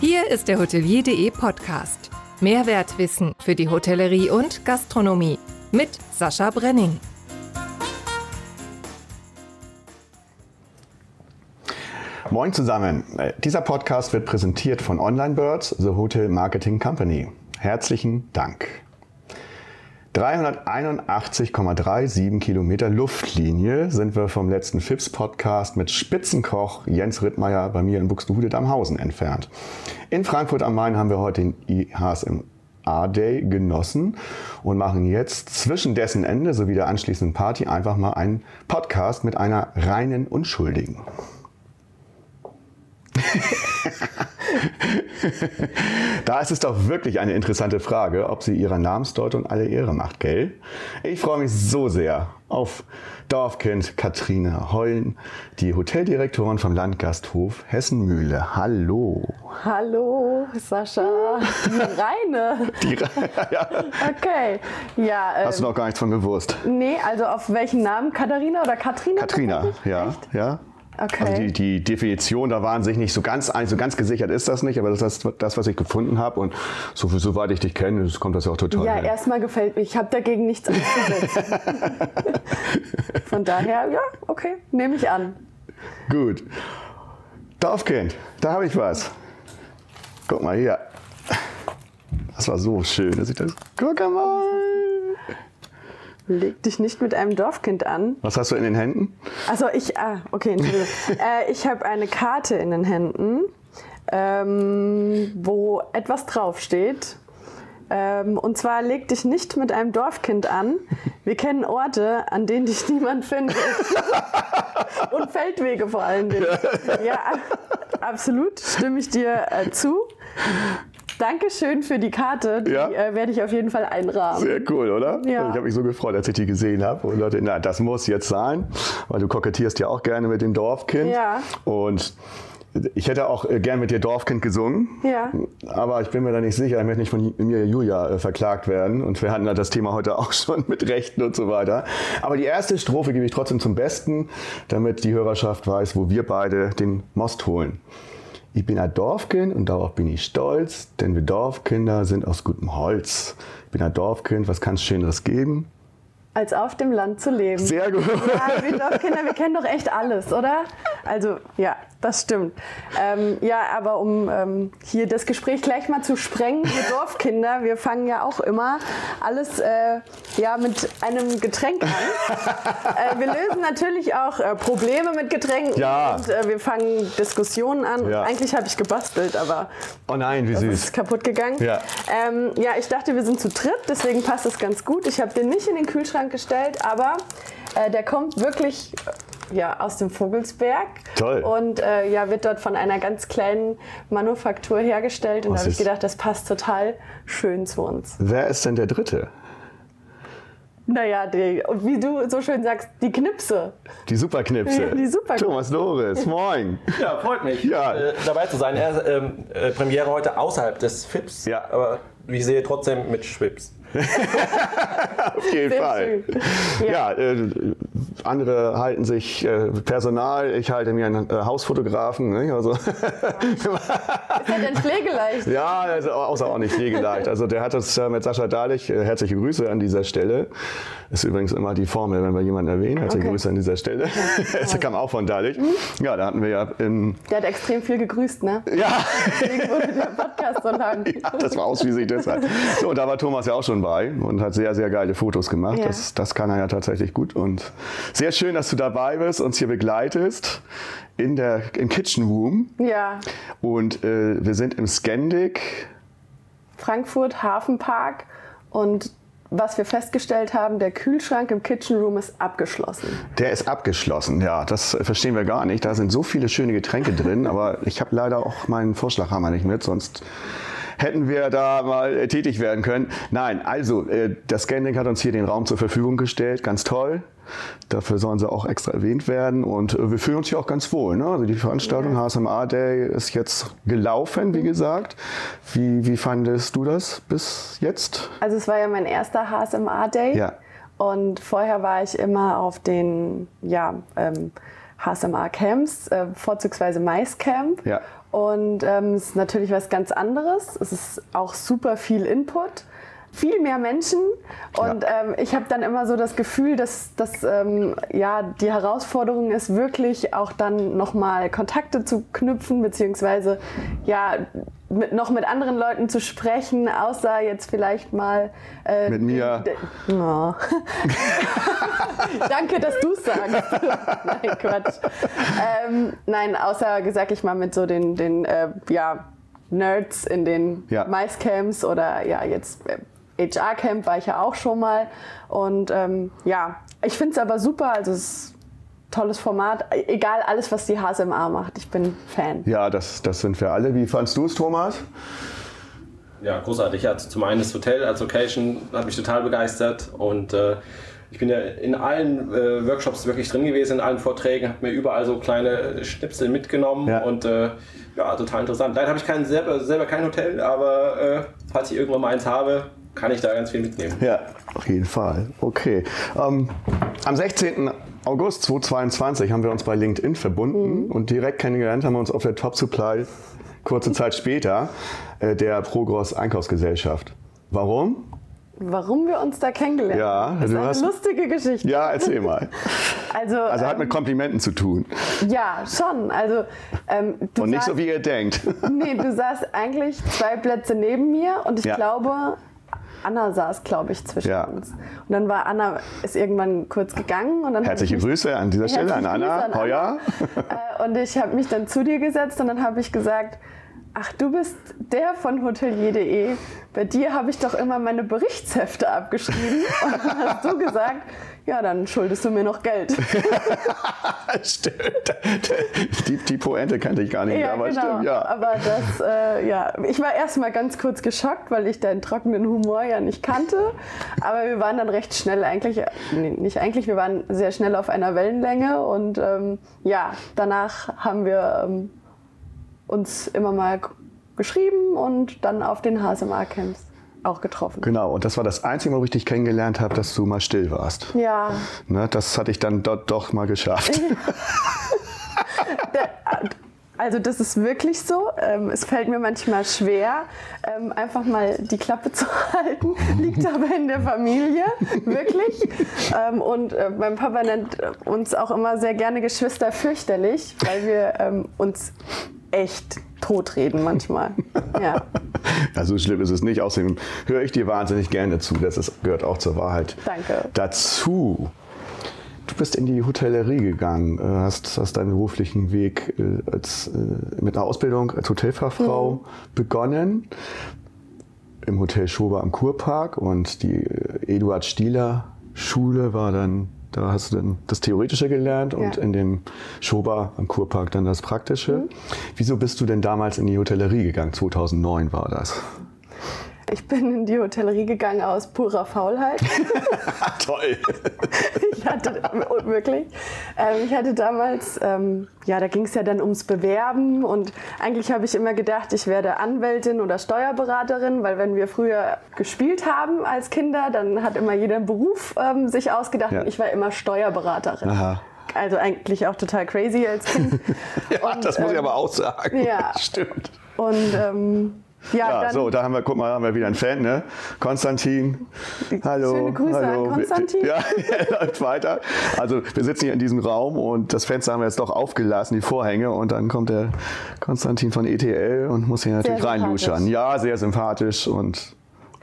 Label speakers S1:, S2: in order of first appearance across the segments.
S1: Hier ist der Hotelier.de Podcast. Mehrwertwissen für die Hotellerie und Gastronomie mit Sascha Brenning.
S2: Moin zusammen. Dieser Podcast wird präsentiert von OnlineBirds, The Hotel Marketing Company. Herzlichen Dank. 381,37 Kilometer Luftlinie sind wir vom letzten FIPS-Podcast mit Spitzenkoch Jens Rittmeier bei mir in Buxtehude-Damhausen entfernt. In Frankfurt am Main haben wir heute den IHSM A-Day genossen und machen jetzt zwischen dessen Ende sowie der anschließenden Party einfach mal einen Podcast mit einer reinen Unschuldigen. Da ist es doch wirklich eine interessante Frage, ob sie ihrer Namensdeutung alle Ehre macht, gell? Ich freue mich so sehr auf Dorfkind Katrine Heulen, die Hoteldirektorin vom Landgasthof Hessenmühle. Hallo.
S3: Hallo, Sascha. Die Reine.
S2: Die Reine, ja.
S3: Okay. Ja, ähm,
S2: Hast du noch gar nichts von gewusst?
S3: Nee, also auf welchen Namen? Katharina oder Katrina?
S2: Katrina, ja.
S3: Echt?
S2: ja.
S3: Okay.
S2: Also die, die Definition, da waren sich nicht so ganz, so ganz gesichert ist das nicht, aber das ist das, was ich gefunden habe. Und so, soweit ich dich kenne, kommt das ja auch total.
S3: ja,
S2: hin.
S3: erstmal gefällt mir. Ich habe dagegen nichts auszusetzen. Von daher, ja, okay, nehme ich an.
S2: Gut. Dorfkind, da habe ich was. Guck mal hier. Das war so schön, dass ich das. Guck mal.
S3: Leg dich nicht mit einem Dorfkind an.
S2: Was hast du in den Händen?
S3: Also ich, ah, okay, Entschuldigung. äh, ich habe eine Karte in den Händen, ähm, wo etwas draufsteht. Ähm, und zwar leg dich nicht mit einem Dorfkind an. Wir kennen Orte, an denen dich niemand findet. und Feldwege vor allen Dingen. Ja, absolut, stimme ich dir äh, zu. Dankeschön für die Karte. Die
S2: Ja.
S3: äh, werde ich auf jeden Fall einrahmen.
S2: Sehr cool, oder?
S3: Ja.
S2: Ich habe mich so gefreut, als ich die gesehen habe. Und Leute, na, das muss jetzt sein, weil du kokettierst ja auch gerne mit dem Dorfkind.
S3: Ja.
S2: Und ich hätte auch äh, gern mit dir Dorfkind gesungen.
S3: Ja.
S2: Aber ich bin mir da nicht sicher. Ich möchte nicht von mir Julia äh, verklagt werden. Und wir hatten ja das Thema heute auch schon mit Rechten und so weiter. Aber die erste Strophe gebe ich trotzdem zum Besten, damit die Hörerschaft weiß, wo wir beide den Most holen. Ich bin ein Dorfkind und darauf bin ich stolz, denn wir Dorfkinder sind aus gutem Holz. Ich bin ein Dorfkind, was kann es Schöneres geben?
S3: Als auf dem Land zu leben.
S2: Sehr gut.
S3: Ja, wir Dorfkinder, wir kennen doch echt alles, oder? Also, ja, das stimmt. Ähm, ja, aber um ähm, hier das Gespräch gleich mal zu sprengen, wir Dorfkinder, wir fangen ja auch immer alles äh, ja, mit einem Getränk an. äh, wir lösen natürlich auch äh, Probleme mit Getränken
S2: Ja.
S3: und äh, wir fangen Diskussionen an.
S2: Ja.
S3: Eigentlich habe ich gebastelt, aber
S2: Oh nein, wie
S3: das
S2: süß.
S3: ist kaputt gegangen.
S2: Ja.
S3: Ähm, ja, ich dachte, wir sind zu dritt, deswegen passt es ganz gut. Ich habe den nicht in den Kühlschrank gestellt, aber äh, der kommt wirklich ja, aus dem Vogelsberg.
S2: Toll.
S3: Und äh, ja, wird dort von einer ganz kleinen Manufaktur hergestellt. Und
S2: Was
S3: da habe ich gedacht, das passt total schön zu uns.
S2: Wer ist denn der Dritte?
S3: Naja, die, und wie du so schön sagst, die Knipse.
S2: Die Superknipse.
S3: Die Superknipse.
S2: Thomas Loris, moin.
S4: Ja, freut mich,
S2: Ja.
S4: äh, dabei zu sein. Er, ähm, äh, Premiere heute außerhalb des FIPS,
S2: Ja.
S4: aber wie ich sehe, trotzdem mit Schwips.
S2: Auf jeden
S3: Sehr
S2: Fall.
S3: schön.
S2: Ja, äh, andere halten sich äh, Personal, ich halte mir einen äh, Hausfotografen. Ne? Also,
S3: Ist ja denn pflegeleicht?
S2: ja, also außerordentlich pflegeleicht. Also der hat es äh, mit Sascha Dahlich, äh, herzliche Grüße an dieser Stelle. Ist übrigens immer die Formel, wenn wir jemanden erwähnen. Herzliche
S3: Okay.
S2: Grüße an dieser Stelle. Das kam auch von Dahlich. Ja, da hatten wir ja im,
S3: Der hat extrem viel gegrüßt, ne?
S2: ja,
S3: Deswegen wurde der Podcast so lang.
S2: Ja, das war aus, wie sich das hat. So, und da war Thomas ja auch schon bei und hat sehr, sehr geile Fotos gemacht.
S3: Ja.
S2: Das, das kann er ja tatsächlich gut. Und sehr schön, dass du dabei bist, uns hier begleitest in der, im Kitchen Room.
S3: Ja,
S2: Und äh, wir sind im Scandic.
S3: Frankfurt Hafenpark und was wir festgestellt haben, der Kühlschrank im Kitchen Room ist abgeschlossen.
S2: Der ist abgeschlossen, ja, das verstehen wir gar nicht. Da sind so viele schöne Getränke drin, aber ich habe leider auch meinen Vorschlaghammer nicht mit, sonst hätten wir da mal äh, tätig werden können. Nein, also, äh, das Scandic hat uns hier den Raum zur Verfügung gestellt, ganz toll. Dafür sollen sie auch extra erwähnt werden und äh, wir fühlen uns hier auch ganz wohl. Ne? Also die Veranstaltung HSMA Day ist jetzt gelaufen, wie gesagt. Wie, wie fandest du das bis jetzt?
S3: Also es war ja mein erster HSMA Day
S2: Ja.
S3: und vorher war ich immer auf den ja, ähm, HSMA-Camps, äh, vorzugsweise Maiscamp.
S2: Ja.
S3: Und ähm, es ist natürlich was ganz anderes. Es ist auch super viel Input viel mehr Menschen und
S2: Ja.
S3: ähm, ich habe dann immer so das Gefühl, dass, dass ähm, ja, die Herausforderung ist wirklich auch dann nochmal Kontakte zu knüpfen, beziehungsweise ja, mit, noch mit anderen Leuten zu sprechen, außer jetzt vielleicht mal äh,
S2: Mit mir.
S3: Oh. Danke, dass du es sagst. nein, Quatsch. Ähm, nein, außer, sag ich mal, mit so den, den äh, ja, Nerds in den
S2: Ja.
S3: Maiscamps oder ja, jetzt äh, HR-Camp war ich ja auch schon mal. Und ähm, ja, ich finde es aber super. Also es tolles Format. Egal, alles, was die HSMA macht. Ich bin Fan.
S2: Ja, das, das sind wir alle. Wie fandst du es, Thomas?
S4: Ja, großartig. Ja, zum einen das Hotel als Location hat mich total begeistert und äh, ich bin ja in allen äh, Workshops wirklich drin gewesen, in allen Vorträgen, habe mir überall so kleine Schnipsel mitgenommen
S2: Ja.
S4: und äh, ja, total interessant. Leider habe ich kein, selber, selber kein Hotel, aber äh, falls ich irgendwann mal eins habe, kann ich da ganz viel mitnehmen.
S2: Ja, auf jeden Fall. Okay. Ähm, am 16. August 2022 haben wir uns bei LinkedIn verbunden und direkt kennengelernt haben wir uns auf der Top Supply kurze Zeit später äh, der Progros Einkaufsgesellschaft. Warum?
S3: Warum wir uns da kennengelernt
S2: Ja,
S3: haben, ist eine
S2: hast-
S3: lustige Geschichte.
S2: Ja, erzähl mal.
S3: Also,
S2: Also hat
S3: ähm,
S2: mit Komplimenten zu tun
S3: ja, schon. Also, ähm,
S2: und nicht so wie ihr denkt.
S3: Nee, du saßt eigentlich zwei Plätze neben mir und ich
S2: Ja.
S3: glaube, Anna saß, glaube ich, zwischen
S2: Ja.
S3: uns. Und dann war Anna, ist irgendwann kurz gegangen und dann
S2: Herzliche
S3: ich mich,
S2: Grüße an dieser Stelle an Anna
S3: an
S2: Heuer.
S3: äh, und ich habe mich dann zu dir gesetzt und dann habe ich gesagt, ach, du bist der von hotelier.de. Bei dir habe ich doch immer meine Berichtshefte abgeschrieben. Und dann hast du gesagt, ja, dann schuldest du mir noch Geld.
S2: stimmt. Die, die Pointe kannte ich gar nicht, mehr, aber stimmt, ja.
S3: Aber das, äh, ja, ich war erstmal ganz kurz geschockt, weil ich deinen trockenen Humor ja nicht kannte. Aber wir waren dann recht schnell eigentlich, nee, nicht eigentlich, wir waren sehr schnell auf einer Wellenlänge und ähm, ja, danach haben wir ähm, uns immer mal geschrieben und dann auf den HSMA-Camps auch getroffen.
S2: Genau, und das war das Einzige, wo ich dich kennengelernt habe, dass du mal still warst.
S3: Ja,
S2: Ne, das hatte ich dann dort doch mal geschafft.
S3: Also das ist wirklich so. Ähm, es fällt mir manchmal schwer, ähm, einfach mal die Klappe zu halten. Liegt aber in der Familie, wirklich. Ähm, und äh, mein Papa nennt uns auch immer sehr gerne Geschwister fürchterlich, weil wir uns echt totreden manchmal. Ja,
S2: Ja, so schlimm ist es nicht. Außerdem höre ich dir wahnsinnig gerne zu. Das ist, gehört auch zur Wahrheit
S3: Danke.
S2: dazu. Du bist in die Hotellerie gegangen, äh, hast, hast deinen beruflichen Weg äh, als, äh, mit einer Ausbildung als Hotelfachfrau
S3: Mhm.
S2: begonnen. Im Hotel Schober am Kurpark und die Eduard Stieler Schule war dann, da hast du dann das Theoretische gelernt und
S3: Ja.
S2: in dem Schober am Kurpark dann das Praktische.
S3: Mhm.
S2: Wieso bist du denn damals in die Hotellerie gegangen? 2009 war das.
S3: Ich bin in die Hotellerie gegangen aus purer Faulheit.
S2: Toll.
S3: Ich hatte wirklich, ähm, ich hatte damals, ähm, ja, da ging es ja dann ums Bewerben und eigentlich habe ich immer gedacht, ich werde Anwältin oder Steuerberaterin, weil wenn wir früher gespielt haben als Kinder, dann hat immer jeder einen Beruf ähm, sich ausgedacht
S2: Ja.
S3: und ich war immer Steuerberaterin.
S2: Aha.
S3: Also eigentlich auch total crazy als Kind.
S2: Ja,
S3: Und,
S2: das muss ich
S3: ähm,
S2: aber auch sagen.
S3: ja.
S2: Stimmt.
S3: Und ähm, ja,
S2: Ja, so, da haben wir, guck mal, haben wir wieder einen Fan, ne? Konstantin. Hallo.
S3: Schöne Grüße an
S2: hallo.
S3: Konstantin.
S2: Ja, er läuft weiter. Also, wir sitzen hier in diesem Raum und das Fenster haben wir jetzt doch aufgelassen, die Vorhänge. Und dann kommt der Konstantin von ETL und muss hier natürlich reinluschern. Ja, sehr sympathisch und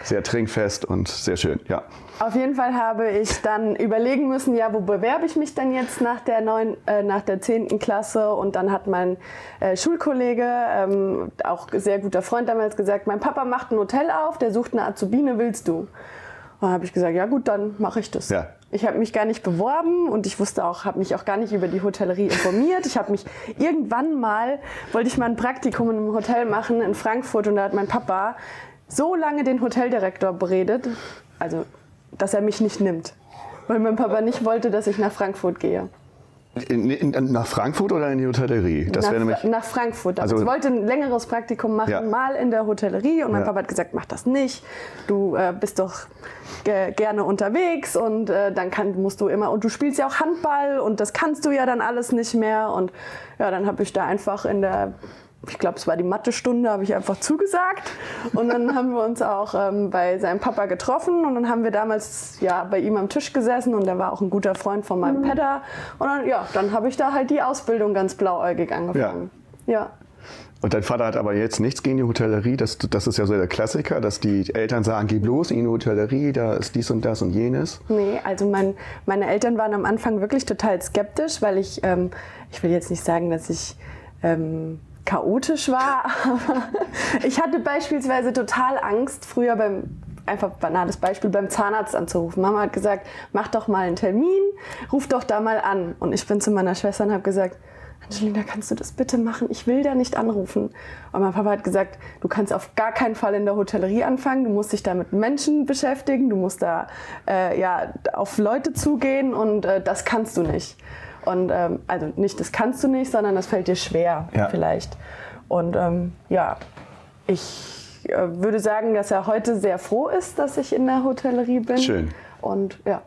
S2: sehr trinkfest und sehr schön, ja.
S3: Auf jeden Fall habe ich dann überlegen müssen, ja, wo bewerbe ich mich denn jetzt nach der, neun, äh, nach der 10. Klasse? Und dann hat mein äh, Schulkollege, ähm, auch sehr guter Freund damals gesagt, mein Papa macht ein Hotel auf, der sucht eine Azubine, willst du? Und dann habe ich gesagt, ja gut, dann mache ich das.
S2: Ja.
S3: Ich habe mich gar nicht beworben und ich wusste auch, habe mich auch gar nicht über die Hotellerie informiert. Ich habe mich irgendwann mal, wollte ich mal ein Praktikum in einem Hotel machen in Frankfurt und da hat mein Papa so lange den Hoteldirektor beredet, also dass er mich nicht nimmt, weil mein Papa nicht wollte, dass ich nach Frankfurt gehe.
S2: In, in, nach Frankfurt oder in die Hotellerie?
S3: Das nach, nämlich, nach Frankfurt. Also, ich wollte ein längeres Praktikum machen, ja. mal in der Hotellerie. Und mein ja. Papa hat gesagt, mach das nicht. Du äh, bist doch gerne unterwegs und äh, dann kann, musst du immer, und du spielst ja auch Handball und das kannst du ja dann alles nicht mehr. Und ja, dann habe ich da einfach in der ich glaube, es war die Mathestunde, habe ich einfach zugesagt. Und dann haben wir uns auch ähm, bei seinem Papa getroffen und dann haben wir damals ja bei ihm am Tisch gesessen und er war auch ein guter Freund von meinem Pedder. Und dann, ja, dann habe ich da halt die Ausbildung ganz blauäugig angefangen. Ja. ja.
S2: Und dein Vater hat aber jetzt nichts gegen die Hotellerie. Das, das ist ja so der Klassiker, dass die Eltern sagen, geh bloß in die Hotellerie, da ist dies und das und jenes.
S3: Nee, also mein, meine Eltern waren am Anfang wirklich total skeptisch, weil ich, ähm, ich will jetzt nicht sagen, dass ich ähm, chaotisch war, ich hatte beispielsweise total Angst, früher beim einfach banales Beispiel beim Zahnarzt anzurufen. Mama hat gesagt, mach doch mal einen Termin, ruf doch da mal an. Und ich bin zu meiner Schwester und habe gesagt, Angelina, kannst du das bitte machen? Ich will da nicht anrufen. Und mein Papa hat gesagt, du kannst auf gar keinen Fall in der Hotellerie anfangen. Du musst dich da mit Menschen beschäftigen. Du musst da äh, ja, auf Leute zugehen und äh, das kannst du nicht. Und ähm, also nicht, das kannst du nicht, sondern das fällt dir schwer ja. vielleicht. Und ähm, ja, ich äh, würde sagen, dass er heute sehr froh ist, dass ich in der Hotellerie bin.
S2: Schön.
S3: Und ja.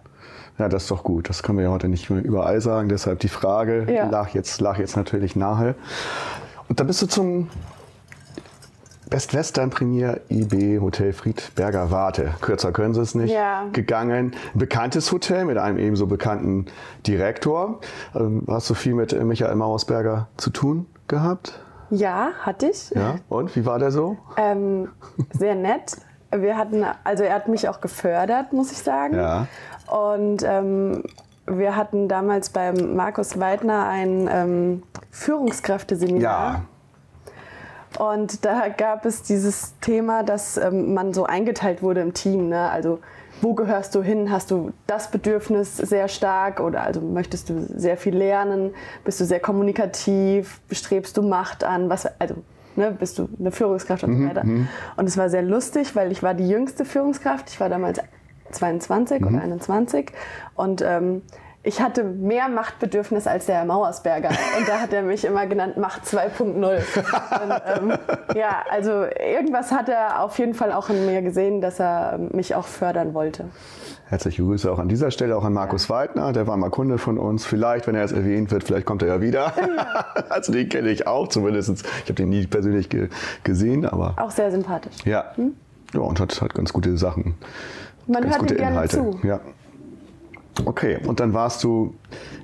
S2: Ja, das ist doch gut. Das können wir ja heute nicht mehr überall sagen. Deshalb die Frage ja. lag, jetzt, lag jetzt natürlich nahe. Und dann bist du zum Best Western Premier IB Hotel Friedberger Warte. Kürzer können Sie es nicht. Ja. Gegangen. Bekanntes Hotel mit einem ebenso bekannten Direktor. Ähm, hast du viel mit Michael Mausberger zu tun gehabt?
S3: Ja, hatte ich.
S2: Ja. Und wie war der so?
S3: Ähm, sehr nett. Wir hatten, also er hat mich auch gefördert, muss ich sagen. Ja. Und ähm, wir hatten damals beim Markus Weidner ein ähm, Führungskräfteseminar. Ja. Und da gab es dieses Thema, dass ähm, man so eingeteilt wurde im Team. Ne? Also wo gehörst du hin? Hast du das Bedürfnis sehr stark oder also möchtest du sehr viel lernen? Bist du sehr kommunikativ? Bestrebst du Macht an? Was, also ne, bist du eine Führungskraft und so mhm, weiter. Mhm. Und es war sehr lustig, weil ich war die jüngste Führungskraft. Ich war damals 22 mhm. oder 21 und ähm, ich hatte mehr Machtbedürfnis als der Herr Mauersberger. Und da hat er mich immer genannt Macht 2.0. ähm, ja, also irgendwas hat er auf jeden Fall auch in mir gesehen, dass er mich auch fördern wollte.
S2: Herzliche Grüße auch an dieser Stelle auch an Markus ja. Weidner, der war mal Kunde von uns. Vielleicht, wenn er es erwähnt wird, vielleicht kommt er ja wieder. Ja. also den kenne ich auch zumindest. Ich habe den nie persönlich ge gesehen, aber.
S3: Auch sehr sympathisch.
S2: Ja. Hm? Ja, und hat, hat ganz gute Sachen.
S3: Man
S2: ganz
S3: hört gute gerne Inhalte. zu.
S2: Ja. Okay, und dann warst du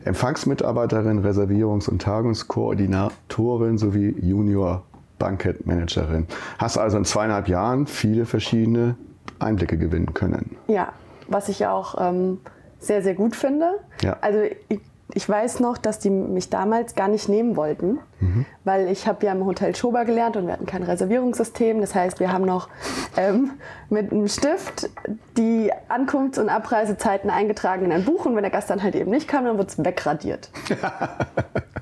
S2: Empfangsmitarbeiterin, Reservierungs- und Tagungskoordinatorin sowie Junior Bankett-Managerin. Hast also in zweieinhalb Jahren viele verschiedene Einblicke gewinnen können.
S3: Ja, was ich auch ähm, sehr, sehr gut finde. Ja. Also ich, ich weiß noch, dass die mich damals gar nicht nehmen wollten, mhm. weil ich habe ja im Hotel Schober gelernt und wir hatten kein Reservierungssystem. Das heißt, wir haben noch ähm, mit einem Stift die Ankunfts- und Abreisezeiten eingetragen in ein Buch und wenn der Gast dann halt eben nicht kam, dann wurde es wegradiert.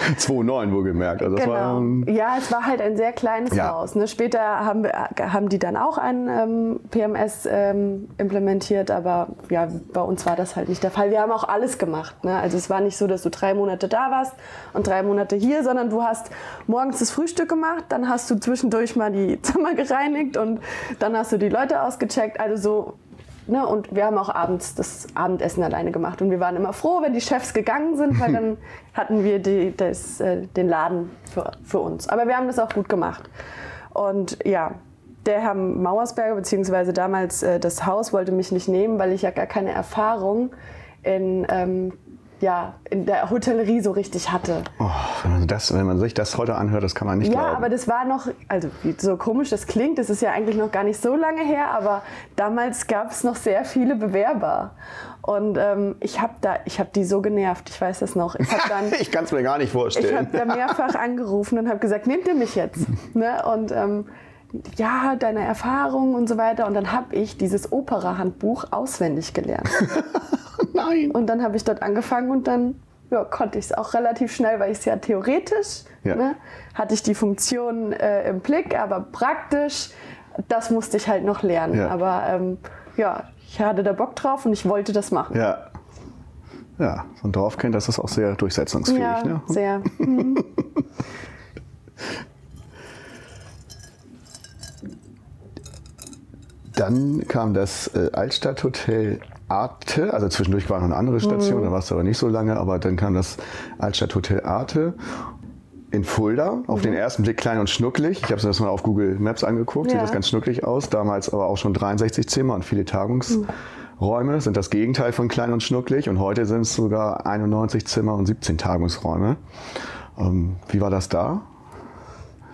S2: ja. 2,9 wohlgemerkt. Also
S3: genau. War, ähm, ja, es war halt ein sehr kleines ja. Haus. Ne? Später haben, wir, haben die dann auch ein ähm, PMS ähm, implementiert, aber ja, bei uns war das halt nicht der Fall. Wir haben auch alles gemacht. Ne? Also es war nicht so, dass du drei Monate da warst und drei Monate hier, sondern du hast morgens das Frühstück gemacht, dann hast du zwischendurch mal die Zimmer gereinigt und dann hast du die Leute ausgecheckt. Also so Ne? Und wir haben auch abends das Abendessen alleine gemacht. Und wir waren immer froh, wenn die Chefs gegangen sind, weil dann hatten wir die, das, äh, den Laden für, für uns. Aber wir haben das auch gut gemacht. Und ja, der Herr Mauersberger, beziehungsweise damals äh, das Haus, wollte mich nicht nehmen, weil ich ja gar keine Erfahrung in ähm, ja, in der Hotellerie so richtig hatte.
S2: Oh, wenn, man das, wenn man sich das heute anhört, das kann man nicht
S3: ja,
S2: glauben.
S3: Ja, aber das war noch, also so komisch das klingt, das ist ja eigentlich noch gar nicht so lange her, aber damals gab es noch sehr viele Bewerber. Und ähm, ich habe da, ich habe die so genervt, ich weiß das noch.
S2: Ich, ich kann es mir gar nicht vorstellen.
S3: Ich habe da mehrfach angerufen und habe gesagt, nehmt ihr mich jetzt? ne? Und ähm, ja, deine Erfahrungen und so weiter. Und dann habe ich dieses Opera-Handbuch auswendig gelernt.
S2: Nein.
S3: Und dann habe ich dort angefangen und dann ja, konnte ich es auch relativ schnell, weil ich es ja theoretisch ja. Ne, hatte ich die Funktion äh, im Blick, aber praktisch, das musste ich halt noch lernen. Ja. Aber ähm, ja, ich hatte da Bock drauf und ich wollte das machen.
S2: Ja. Ja, so ein Dorfkind, das ist auch sehr durchsetzungsfähig.
S3: Ja,
S2: ne?
S3: sehr. Mhm.
S2: Dann kam das äh, Altstadthotel Arte, also zwischendurch war noch eine andere Station, da warst du aber nicht so lange, aber dann kam das Altstadthotel Arte in Fulda, auf den ersten Blick klein und schnucklig. Ich habe es das mal auf Google Maps angeguckt, sieht
S3: Ja.
S2: das ganz schnucklig aus. Damals aber auch schon 63 Zimmer und viele Tagungsräume, sind das Gegenteil von klein und schnucklig. Und heute sind es sogar 91 Zimmer und 17 Tagungsräume. Ähm, wie war das da?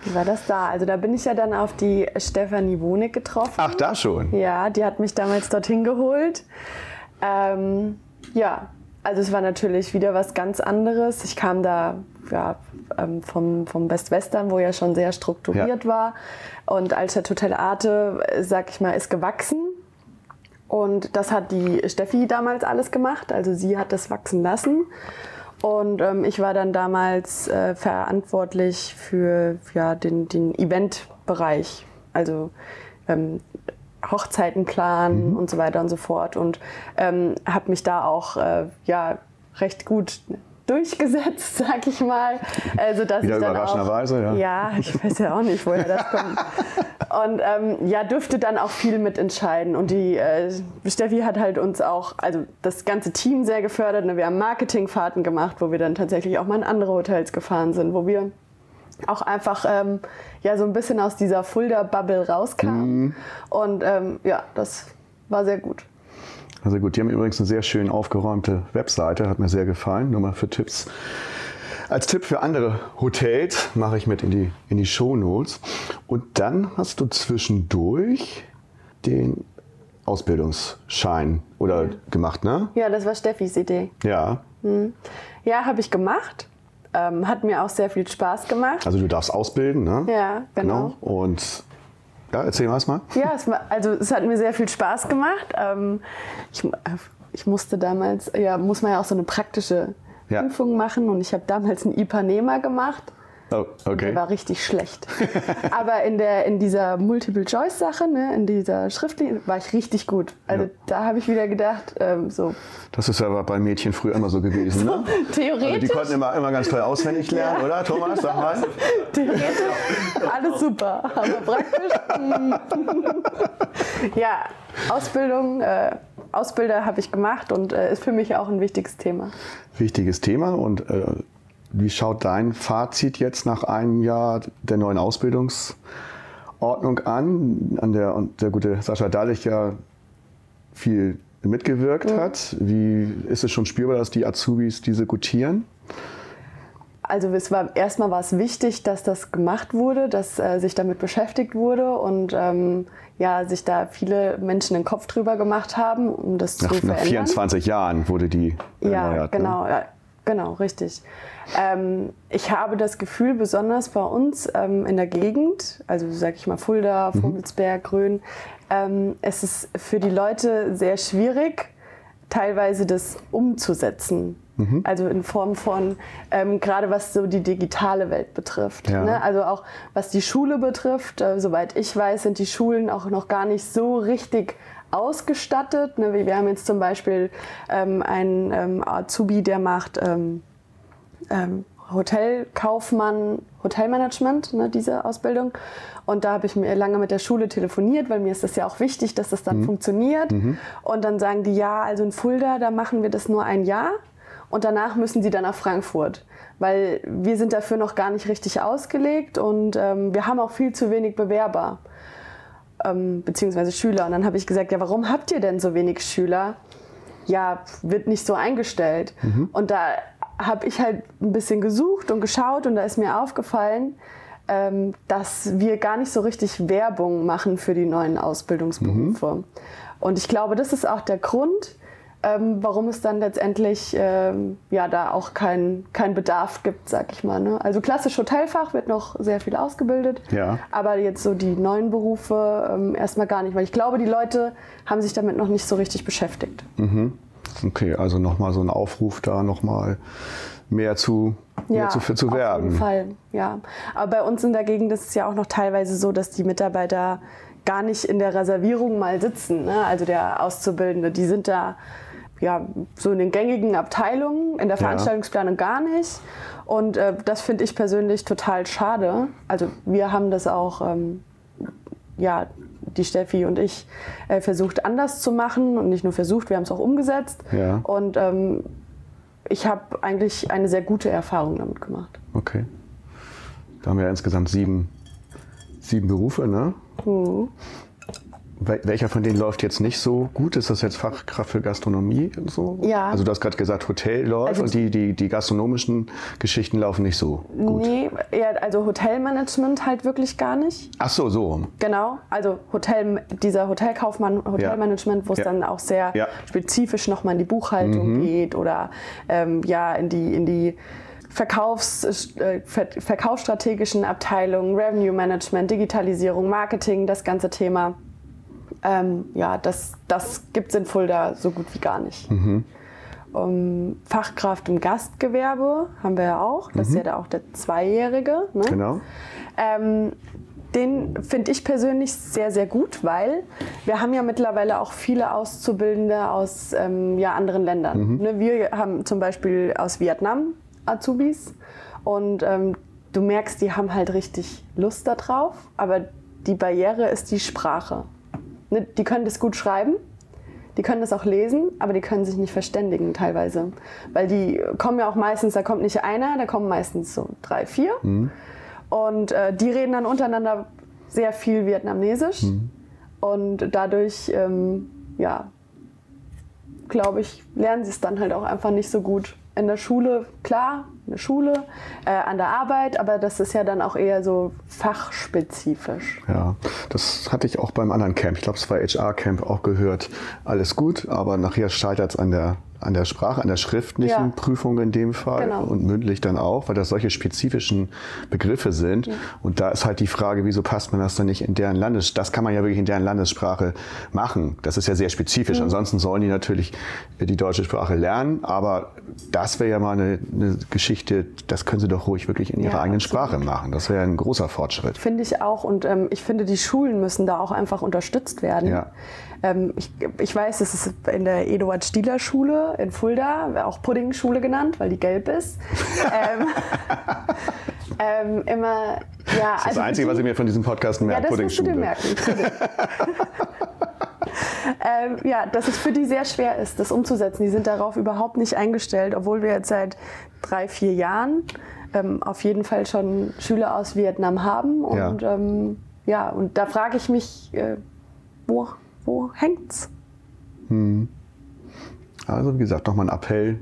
S3: Wie war das da? Also da bin ich ja dann auf die Stefanie Wonig getroffen.
S2: Ach, da schon.
S3: Ja, die hat mich damals dorthin geholt. Ähm, ja, also es war natürlich wieder was ganz anderes. Ich kam da ja, ähm, vom, vom West-Western, wo ja schon sehr strukturiert war. Und Altstadt Hotel Arte, sag ich mal, ist gewachsen. Und das hat die Steffi damals alles gemacht. Also sie hat das wachsen lassen. Und ähm, ich war dann damals äh, verantwortlich für ja, den, den Eventbereich. Also ähm, Hochzeiten planen und so weiter und so fort. Und ähm, habe mich da auch äh, ja, recht gut durchgesetzt, sag ich mal. Also, dass
S2: Wieder
S3: ich dann auch,
S2: überraschenderweise, ja.
S3: Ja, ich weiß ja auch nicht, woher das kommt. Und ähm, ja, dürfte dann auch viel mitentscheiden. Und die äh, Steffi hat halt uns auch, also das ganze Team sehr gefördert. Ne? Wir haben Marketingfahrten gemacht, wo wir dann tatsächlich auch mal in andere Hotels gefahren sind, wo wir auch einfach ähm, ja so ein bisschen aus dieser Fulda-Bubble rauskamen. Und ähm, ja, das war sehr gut.
S2: Also gut, die haben übrigens eine sehr schön aufgeräumte Webseite, hat mir sehr gefallen. Nur mal für Tipps. Als Tipp für andere Hotels mache ich mit in die, in die Shownotes. Und dann hast du zwischendurch den Ausbildungsschein oder gemacht, ne?
S3: Ja, das war Steffis Idee.
S2: Ja.
S3: Ja, habe ich gemacht. Ähm, hat mir auch sehr viel Spaß gemacht.
S2: Also du darfst ausbilden, ne?
S3: Ja, genau.
S2: Und ja, erzähl mal mal.
S3: Ja, es, also es hat mir sehr viel Spaß gemacht. Ähm, ich, ich musste damals, ja, muss man ja auch so eine praktische
S2: Ja.
S3: Prüfung machen und ich habe damals einen Ipanema gemacht.
S2: Oh, okay.
S3: Der war richtig schlecht. Aber in, der, in dieser Multiple-Choice-Sache, ne, in dieser schriftlichen, war ich richtig gut. Also
S2: Ja.
S3: da habe ich wieder gedacht, ähm, so
S2: Das ist ja bei Mädchen früher immer so gewesen, ne? Also die
S3: theoretisch,
S2: konnten immer, immer ganz toll auswendig lernen, oder Thomas? Sag mal.
S3: theoretisch alles super. Aber praktisch, ja, Ausbildung, äh, Ausbilder habe ich gemacht und äh, ist für mich auch ein wichtiges Thema.
S2: Wichtiges Thema. Und äh, wie schaut dein Fazit jetzt nach einem Jahr der neuen Ausbildungsordnung an? An der der gute Sascha Dallich ja viel mitgewirkt hat. Wie ist es schon spürbar, dass die Azubis diese gutieren?
S3: Also es war erstmal war es wichtig, dass das gemacht wurde, dass äh, sich damit beschäftigt wurde und ähm, ja, sich da viele Menschen den Kopf drüber gemacht haben, um das
S2: Nach,
S3: zu
S2: nach
S3: verändern.
S2: 24 Jahren wurde die
S3: Ja,
S2: erneuert. Ne?
S3: genau, ja, genau, richtig. Ähm, ich habe das Gefühl, besonders bei uns ähm, in der Gegend, also sag ich mal Fulda,
S2: Mhm.
S3: Vogelsberg, Grün, ähm, es ist für die Leute sehr schwierig, teilweise das umzusetzen.
S2: Mhm.
S3: Also in Form von, ähm, gerade was so die digitale Welt betrifft.
S2: Ja.
S3: Ne? Also auch was die Schule betrifft, äh, soweit ich weiß, sind die Schulen auch noch gar nicht so richtig ausgestattet. Ne? Wir wir haben jetzt zum Beispiel ähm, einen ähm, Azubi, der macht ähm, ähm, Hotelkaufmann, Hotelmanagement, ne, diese Ausbildung. Und da habe ich mir lange mit der Schule telefoniert, weil mir ist das ja auch wichtig, dass das dann funktioniert. Und dann sagen die, ja, also in Fulda, da machen wir das nur ein Jahr und danach müssen sie dann nach Frankfurt. Weil wir sind dafür noch gar nicht richtig ausgelegt und ähm, wir haben auch viel zu wenig Bewerber ähm, beziehungsweise Schüler. Und dann habe ich gesagt, ja, warum habt ihr denn so wenig Schüler? Ja, wird nicht so eingestellt. Und da habe ich halt ein bisschen gesucht und geschaut und da ist mir aufgefallen, ähm, dass wir gar nicht so richtig Werbung machen für die neuen Ausbildungsberufe. Und ich glaube, das ist auch der Grund, ähm, warum es dann letztendlich ähm, ja da auch keinen kein Bedarf gibt, sag ich mal. Ne? Also klassisch Hotelfach wird noch sehr viel ausgebildet,
S2: Ja.
S3: aber jetzt so die neuen Berufe ähm, erstmal gar nicht, weil ich glaube, die Leute haben sich damit noch nicht so richtig beschäftigt.
S2: Okay, also nochmal so ein Aufruf da, nochmal mehr zu, mehr zu, zu
S3: auf
S2: werben.
S3: jeden Fall, ja. Aber bei uns in der Gegend ist es ja auch noch teilweise so, dass die Mitarbeiter gar nicht in der Reservierung mal sitzen. Ne? Also der Auszubildende, die sind da ja, so in den gängigen Abteilungen, in der
S2: Ja.
S3: Veranstaltungsplanung gar nicht. Und äh, das finde ich persönlich total schade. Also wir haben das auch, ähm, ja, die Steffi und ich äh, versucht anders zu machen und nicht nur versucht, wir haben es auch umgesetzt.
S2: Ja.
S3: Und ähm, ich habe eigentlich eine sehr gute Erfahrung damit gemacht.
S2: Okay. Da haben wir ja insgesamt sieben, sieben Berufe, ne?
S3: Mhm.
S2: Wel- Welcher von denen läuft jetzt nicht so gut? Ist das jetzt Fachkraft für Gastronomie und so?
S3: Ja.
S2: Also du hast gerade gesagt, Hotel läuft
S3: Also-
S2: und die, die, die gastronomischen Geschichten laufen nicht so gut.
S3: Nee, eher, also Hotelmanagement halt wirklich gar nicht.
S2: Ach so, so rum.
S3: Genau, also Hotel, dieser Hotelkaufmann, Hotelmanagement, wo es
S2: Ja.
S3: dann auch sehr
S2: Ja. Mhm.
S3: spezifisch nochmal in die Buchhaltung geht oder ähm, ja in die, in die Verkaufs, äh, ver verkaufsstrategischen Abteilungen, Revenue Management, Digitalisierung, Marketing, das ganze Thema. Ähm, ja, das, das gibt es in Fulda so gut wie gar nicht. Um, Fachkraft im Gastgewerbe haben wir ja auch. Das ist ja da auch der Zweijährige. Ne?
S2: Genau.
S3: Ähm, den finde ich persönlich sehr, sehr gut, weil wir haben ja mittlerweile auch viele Auszubildende aus ähm, ja, anderen Ländern. Ne, wir haben zum Beispiel aus Vietnam Azubis und ähm, du merkst, die haben halt richtig Lust darauf, aber die Barriere ist die Sprache. Ne, die können das gut schreiben, die können das auch lesen, aber die können sich nicht verständigen teilweise. Weil die kommen ja auch meistens, da kommt nicht einer, da kommen meistens so drei, vier. Und äh, die reden dann untereinander sehr viel Vietnamesisch. Und dadurch, ähm, ja, glaube ich, lernen sie es dann halt auch einfach nicht so gut. In der Schule, klar, Schule, äh, an der Arbeit, aber das ist ja dann auch eher so fachspezifisch.
S2: Ja, das hatte ich auch beim anderen Camp. Ich glaube, es war HR-Camp auch gehört. Alles gut, aber nachher scheitert es an der, an der Sprache, an der schriftlichen
S3: Ja.
S2: Prüfung in dem Fall
S3: Genau.
S2: und mündlich dann auch, weil das solche spezifischen Begriffe sind. Und da ist halt die Frage, wieso passt man das dann nicht in deren Landes... Das kann man ja wirklich in deren Landessprache machen. Das ist ja sehr spezifisch. Ansonsten sollen die natürlich die deutsche Sprache lernen, aber das wäre ja mal eine, eine Geschichte, das können sie doch ruhig wirklich in ihrer
S3: Ja,
S2: eigenen
S3: absolut.
S2: Sprache machen. Das wäre ein großer Fortschritt.
S3: Finde ich auch. Und ähm, ich finde, die Schulen müssen da auch einfach unterstützt werden.
S2: Ja.
S3: Ähm, ich, ich weiß, es ist in der Eduard-Stieler-Schule in Fulda, auch Pudding-Schule genannt, weil die gelb ist. ähm, ähm, immer, ja,
S2: Das ist das Einzige, was ich mir von diesem Podcast
S3: ja,
S2: merke,
S3: das musst du dir
S2: Puddingschule.
S3: merken. ähm, ja, dass es für die sehr schwer ist, das umzusetzen. Die sind darauf überhaupt nicht eingestellt, obwohl wir jetzt seit drei, vier Jahren ähm, auf jeden Fall schon Schüler aus Vietnam haben.
S2: Ja.
S3: Und ja, ähm, ja und da frage ich mich, äh, wo, wo hängt's?
S2: Also wie gesagt, nochmal ein Appell,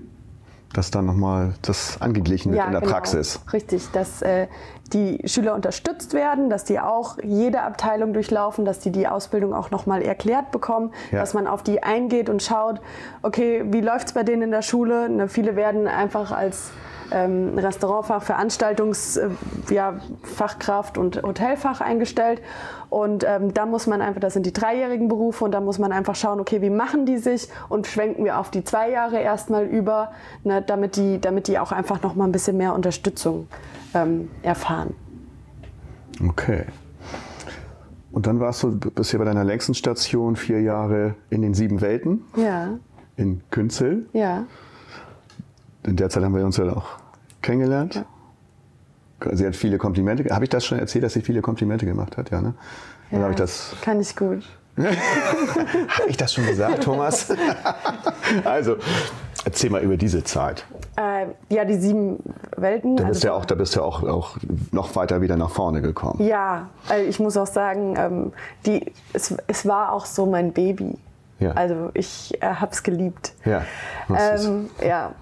S2: dass dann nochmal das angeglichen wird in der
S3: genau.
S2: Praxis.
S3: Richtig, dass äh, die Schüler unterstützt werden, dass die auch jede Abteilung durchlaufen, dass die die Ausbildung auch nochmal erklärt bekommen,
S2: Ja.
S3: dass man auf die eingeht und schaut, okay, wie läuft es bei denen in der Schule? Ne, viele werden einfach als ähm, Restaurantfach, Veranstaltungsfachkraft äh, ja, und Hotelfach eingestellt. Und ähm, da muss man einfach, das sind die dreijährigen Berufe und da muss man einfach schauen, okay, wie machen die sich und schwenken wir auf die zwei Jahre erstmal über, ne, damit, die, damit die auch einfach noch mal ein bisschen mehr Unterstützung ähm, erfahren.
S2: Okay. Und dann warst du bisher bei deiner längsten Station vier Jahre in den sieben Welten
S3: Ja,
S2: in Künzel.
S3: ja.
S2: In der Zeit haben wir uns ja auch kennengelernt. Sie hat viele Komplimente. Habe ich das schon erzählt, dass sie viele Komplimente gemacht hat? Ja, ne? Oder
S3: ja
S2: ich das,
S3: Kann ich gut.
S2: habe ich das schon gesagt, Thomas? also, erzähl mal über diese Zeit.
S3: Äh, ja, die sieben Welten.
S2: Da bist
S3: also-
S2: du ja auch, da bist du auch, auch noch weiter wieder nach vorne gekommen.
S3: Ja, also ich muss auch sagen, ähm, die, es, es war auch so mein Baby.
S2: Ja.
S3: Also ich äh, habe es geliebt.
S2: Ja,
S3: Ähm, ja.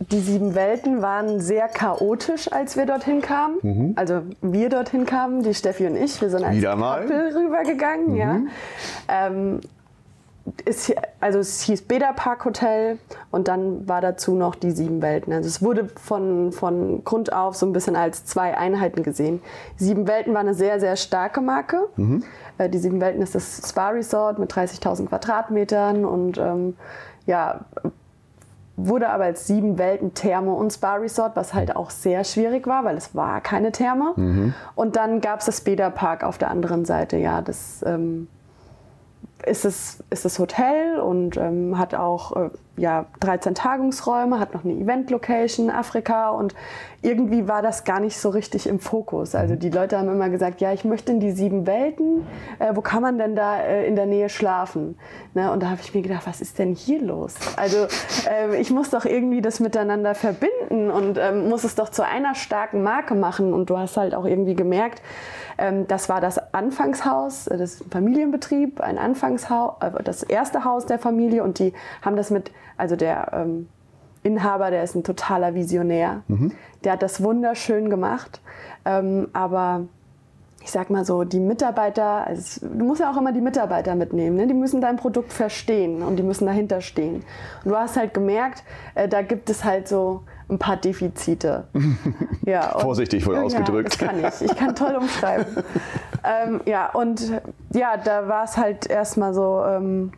S3: Die sieben Welten waren sehr chaotisch, als wir dorthin kamen. Also wir dorthin kamen, die Steffi und ich. Wir sind als
S2: Mhm. Wieder. Mhm.
S3: Couple rübergegangen. Ja. Ähm, es, also es hieß Beda Park Hotel und dann war dazu noch die Sieben Welten. Also es wurde von, von Grund auf so ein bisschen als zwei Einheiten gesehen. Sieben Welten war eine sehr, sehr starke Marke. Äh, Die Sieben Welten ist das Spa Resort mit 30.000 Quadratmetern und ähm, ja, wurde aber als Sieben Welten Therme und Spa Resort, was halt auch sehr schwierig war, weil es war keine Therme. Und dann gab es das Beda Park auf der anderen Seite. Ja, das ähm, ist es, ist das Hotel und ähm, hat auch äh, ja, 13 Tagungsräume, hat noch eine Event-Location, Afrika und irgendwie war das gar nicht so richtig im Fokus. Also die Leute haben immer gesagt, ja, ich möchte in die sieben Welten, äh, wo kann man denn da äh, in der Nähe schlafen? Ne? Und da habe ich mir gedacht, was ist denn hier los? Also äh, ich muss doch irgendwie das miteinander verbinden und ähm, muss es doch zu einer starken Marke machen. Und du hast halt auch irgendwie gemerkt, ähm, das war das Anfangshaus, äh, das ist ein Familienbetrieb, ein Anfangshaus, äh, das erste Haus der Familie und die haben das mit, also der ähm, Inhaber, der ist ein totaler Visionär. Mhm. Der hat das wunderschön gemacht, ähm, aber ich sag mal so, die Mitarbeiter, also du musst ja auch immer die Mitarbeiter mitnehmen, ne? die müssen dein Produkt verstehen und die müssen dahinter stehen. Und du hast halt gemerkt, äh, da gibt es halt so ein paar Defizite.
S2: Ja, Vorsichtig wohl ausgedrückt.
S3: Ja, das kann ich. Ich kann toll umschreiben. ähm, ja, und ja, da war es halt erstmal so, ähm,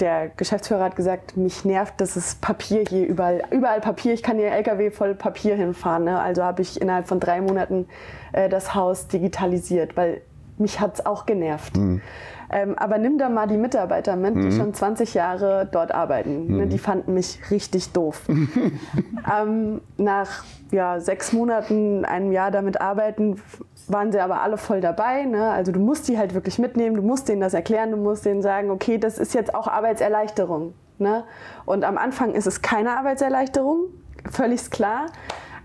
S3: der Geschäftsführer hat gesagt, mich nervt, dass es Papier hier überall, überall Papier, ich kann hier LKW voll Papier hinfahren. Ne? Also habe ich innerhalb von drei Monaten äh, das Haus digitalisiert, weil mich hat es auch genervt. Mhm. Ähm, aber nimm da mal die Mitarbeiter mit, die mhm. schon 20 Jahre dort arbeiten. Ne? Mhm. Ne, die fanden mich richtig doof. ähm, nach ja, sechs Monaten, einem Jahr damit arbeiten, waren sie aber alle voll dabei. Ne? Also du musst die halt wirklich mitnehmen, du musst denen das erklären, du musst denen sagen, okay, das ist jetzt auch Arbeitserleichterung. Ne? Und am Anfang ist es keine Arbeitserleichterung, völlig klar.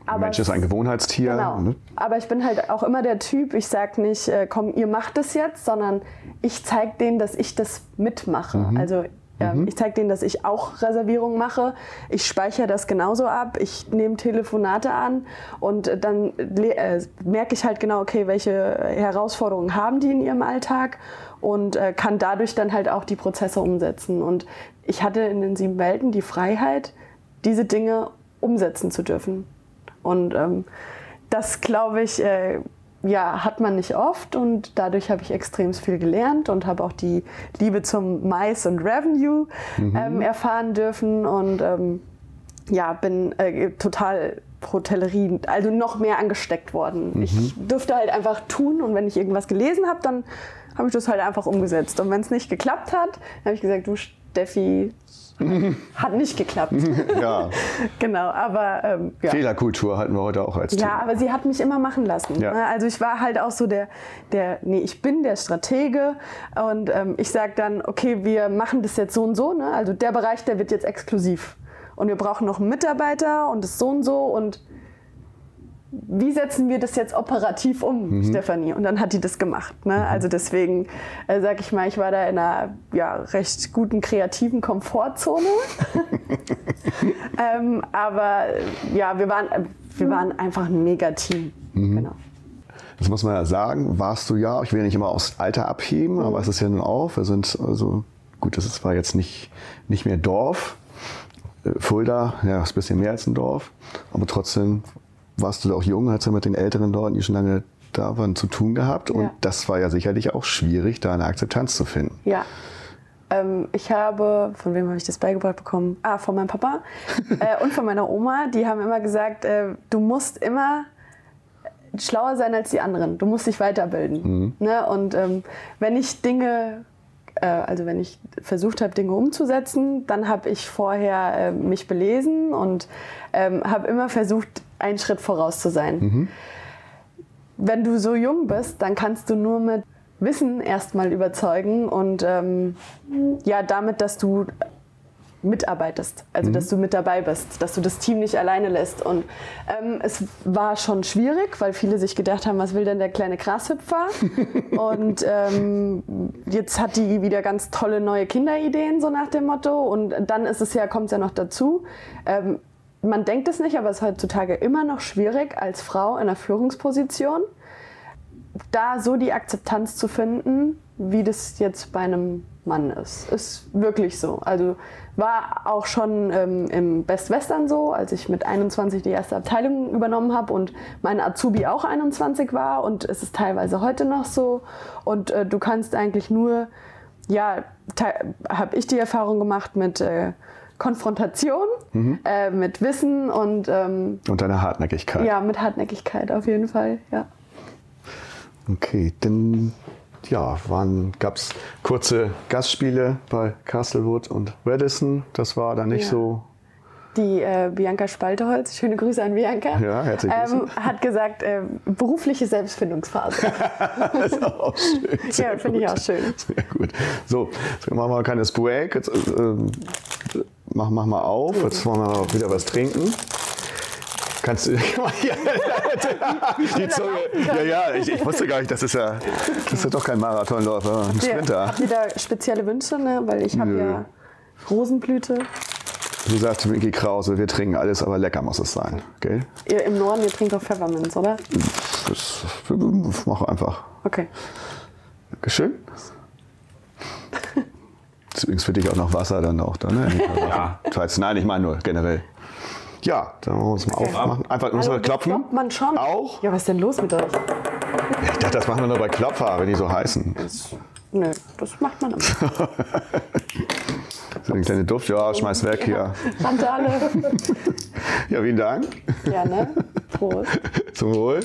S2: Aber Mensch ist ein Gewohnheitstier.
S3: Genau. Ne? Aber ich bin halt auch immer der Typ, ich sage nicht, äh, komm, ihr macht das jetzt, sondern ich zeige denen, dass ich das mitmache. Mhm. Also mhm. ich zeige denen, dass ich auch Reservierungen mache. Ich speichere das genauso ab. Ich nehme Telefonate an und dann äh, merke ich halt genau, okay, welche Herausforderungen haben die in ihrem Alltag und äh, kann dadurch dann halt auch die Prozesse umsetzen. Und ich hatte in den sieben Welten die Freiheit, diese Dinge umsetzen zu dürfen. Und ähm, das, glaube ich, äh, ja, hat man nicht oft und dadurch habe ich extrem viel gelernt und habe auch die Liebe zum Mais und Revenue mhm. ähm, erfahren dürfen und ähm, ja, bin äh, total Hotellerie, also noch mehr angesteckt worden. Mhm. Ich dürfte halt einfach tun und wenn ich irgendwas gelesen habe, dann habe ich das halt einfach umgesetzt. Und wenn es nicht geklappt hat, habe ich gesagt, du Steffi, hat nicht geklappt.
S2: ja.
S3: genau, aber ähm,
S2: ja. Fehlerkultur hatten wir heute auch als Thema.
S3: Ja, aber sie hat mich immer machen lassen. Ja. Ne? Also ich war halt auch so der, der, nee, ich bin der Stratege und ähm, ich sage dann, okay, wir machen das jetzt so und so. Ne? Also der Bereich, der wird jetzt exklusiv. Und wir brauchen noch einen Mitarbeiter und das so und so und wie setzen wir das jetzt operativ um, mhm. Stefanie? Und dann hat die das gemacht. Ne? Mhm. Also deswegen äh, sage ich mal, ich war da in einer ja, recht guten kreativen Komfortzone. ähm, aber ja, wir waren, wir waren einfach ein Mega-Team. Mhm. Genau.
S2: Das muss man ja sagen, warst du ja, ich will ja nicht immer aufs Alter abheben, mhm. aber es ist ja nun auch, wir sind also, gut, das zwar jetzt nicht, nicht mehr Dorf, äh, Fulda, ja, ist ein bisschen mehr als ein Dorf, aber trotzdem warst du auch jung, hast ja mit den Älteren dort, die schon lange da waren, zu tun gehabt. Und ja. das war ja sicherlich auch schwierig, da eine Akzeptanz zu finden.
S3: Ja. Ähm, ich habe, von wem habe ich das beigebracht bekommen? Ah, von meinem Papa äh, und von meiner Oma. Die haben immer gesagt, äh, du musst immer schlauer sein als die anderen. Du musst dich weiterbilden. Mhm. Ne? Und ähm, wenn ich Dinge äh, also wenn ich versucht habe, Dinge umzusetzen, dann habe ich vorher äh, mich belesen und ähm, habe immer versucht, einen Schritt voraus zu sein. Mhm. Wenn du so jung bist, dann kannst du nur mit Wissen erstmal überzeugen und ähm, ja, damit, dass du mitarbeitest, also mhm. dass du mit dabei bist, dass du das Team nicht alleine lässt. Und ähm, es war schon schwierig, weil viele sich gedacht haben, was will denn der kleine Grashüpfer? und ähm, jetzt hat die wieder ganz tolle neue Kinderideen, so nach dem Motto. Und dann ist es ja, kommt es ja noch dazu. Ähm, man denkt es nicht, aber es ist heutzutage immer noch schwierig, als Frau in einer Führungsposition da so die Akzeptanz zu finden, wie das jetzt bei einem Mann ist. Ist wirklich so. Also war auch schon ähm, im Best Western so, als ich mit 21 die erste Abteilung übernommen habe und mein Azubi auch 21 war und es ist teilweise heute noch so. Und äh, du kannst eigentlich nur, ja, habe ich die Erfahrung gemacht mit äh, Konfrontation, mhm. äh, mit Wissen und. Ähm,
S2: und deiner Hartnäckigkeit.
S3: Ja, mit Hartnäckigkeit auf jeden Fall, ja.
S2: Okay, denn ja, gab es kurze Gastspiele bei Castlewood und Radisson. Das war dann nicht
S3: Ja.
S2: so.
S3: Die äh, Bianca Spalteholz, schöne Grüße an Bianca,
S2: Ja, herzliche
S3: ähm, hat gesagt, äh, berufliche Selbstfindungsphase.
S2: Das ist auch schön.
S3: ja, finde ich auch schön.
S2: Sehr gut. So, jetzt machen wir mal keines Break. Jetzt äh, ähm, mach, mach mal auf. Jetzt wollen wir wieder was trinken. Kannst du. Die Zunge. Ja, ja, ich, ich wusste gar nicht, das ist ja, das ist ja doch kein Marathonläufer, ein
S3: Ja,
S2: Sprinter.
S3: habt ihr da spezielle Wünsche? Ne? Weil ich habe ja Rosenblüte.
S2: Du sagst Micky Krause, wir trinken alles, aber lecker muss es sein. Gell?
S3: Ihr im Norden, ihr trinkt doch Pfefferminz, oder?
S2: Das mach einfach.
S3: Okay.
S2: Dankeschön. Ist übrigens für dich auch noch Wasser dann auch da, ne?
S4: Ja.
S2: Nein, ich meine nur generell. Ja, dann wollen wir uns mal aufmachen. Einfach
S3: Hallo, das
S2: klopfen.
S3: klopft man schon.
S2: Auch?
S3: Ja, was ist denn los mit euch?
S2: Ich dachte, das machen wir nur bei Klopfer, wenn die so heißen.
S3: Nö, das macht man immer.
S2: So ein kleiner Duft, ja, schmeiß weg hier.
S3: Randale.
S2: Ja, vielen Dank.
S3: Ja, ne? Prost.
S2: Zum Wohl.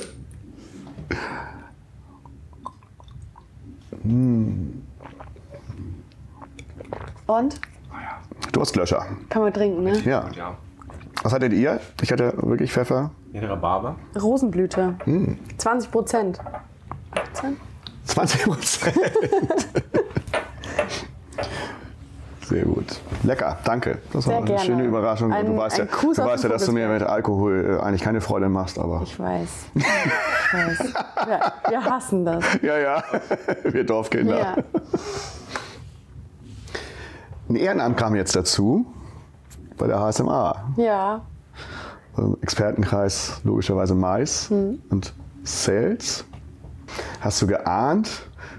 S3: Und?
S2: Durstlöscher.
S3: Kann man trinken, ne?
S2: Ja.
S4: Ja.
S2: Was hattet ihr? Ich hatte wirklich Pfeffer.
S4: In Rhabarber.
S3: Rosenblüte. 20 Prozent. 18?
S2: 20 Prozent. Sehr gut. Lecker, danke. Das war
S3: Sehr
S2: eine
S3: gerne.
S2: schöne Überraschung.
S3: Ein-
S2: du weißt, ja, du, weißt ja, dass du mir mit Alkohol äh, eigentlich keine Freude machst, aber.
S3: Ich weiß. Ich weiß. Ja, wir hassen das.
S2: Ja, ja, wir Dorfkinder.
S3: Ja.
S2: Ein Ehrenamt kam jetzt dazu bei der HSMA.
S3: Ja.
S2: Ähm, Expertenkreis logischerweise Mais
S3: Hm.
S2: und Sales. Hast du geahnt,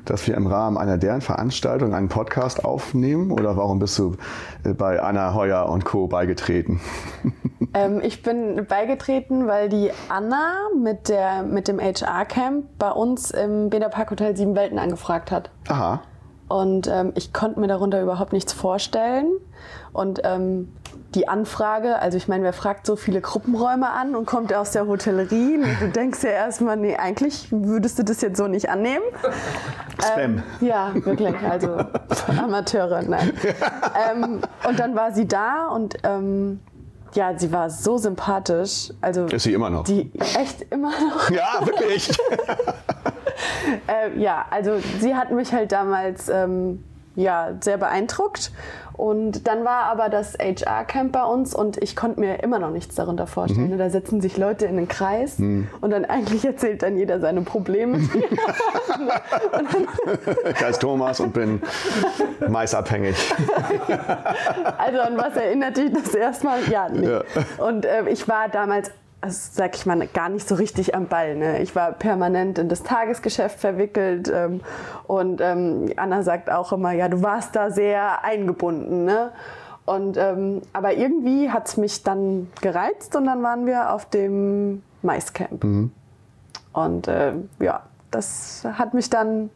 S2: dass wir im Rahmen einer deren Veranstaltung einen Podcast aufnehmen oder warum bist du äh, bei Anna Heuer und Co. beigetreten?
S3: Ähm, ich bin beigetreten, weil die Anna mit, der, mit dem HR-Camp bei uns im Beda Park Hotel Sieben Welten angefragt hat.
S2: Aha.
S3: Und ähm, ich konnte mir darunter überhaupt nichts vorstellen. Und ähm, die Anfrage, also ich meine, wer fragt so viele Gruppenräume an und kommt aus der Hotellerie? Und du denkst ja erstmal, nee, eigentlich würdest du das jetzt so nicht annehmen.
S2: Spam.
S3: Ja, wirklich, also Amateure, nein. ähm, und dann war sie da und ähm, ja, sie war so sympathisch. Also
S2: Ist sie immer noch?
S3: die echt immer noch.
S2: Ja, wirklich.
S3: Äh, ja, also sie hat mich halt damals ähm, ja, sehr beeindruckt. Und dann war aber das HR-Camp bei uns und ich konnte mir immer noch nichts darunter vorstellen. Da setzen sich Leute in den Kreis und dann eigentlich erzählt dann jeder seine Probleme.
S2: ich heiße Thomas und bin maisabhängig.
S3: Also an was erinnert dich das erstmal? Ja, nee.
S2: Ja.
S3: Und äh, ich war damals, also, sag ich mal, gar nicht so richtig am Ball. Ne? Ich war permanent in das Tagesgeschäft verwickelt ähm, und ähm, Anna sagt auch immer, ja, du warst da sehr eingebunden. Ne? Und, ähm, aber irgendwie hat es mich dann gereizt und dann waren wir auf dem Maiscamp. Und äh, ja, das hat mich dann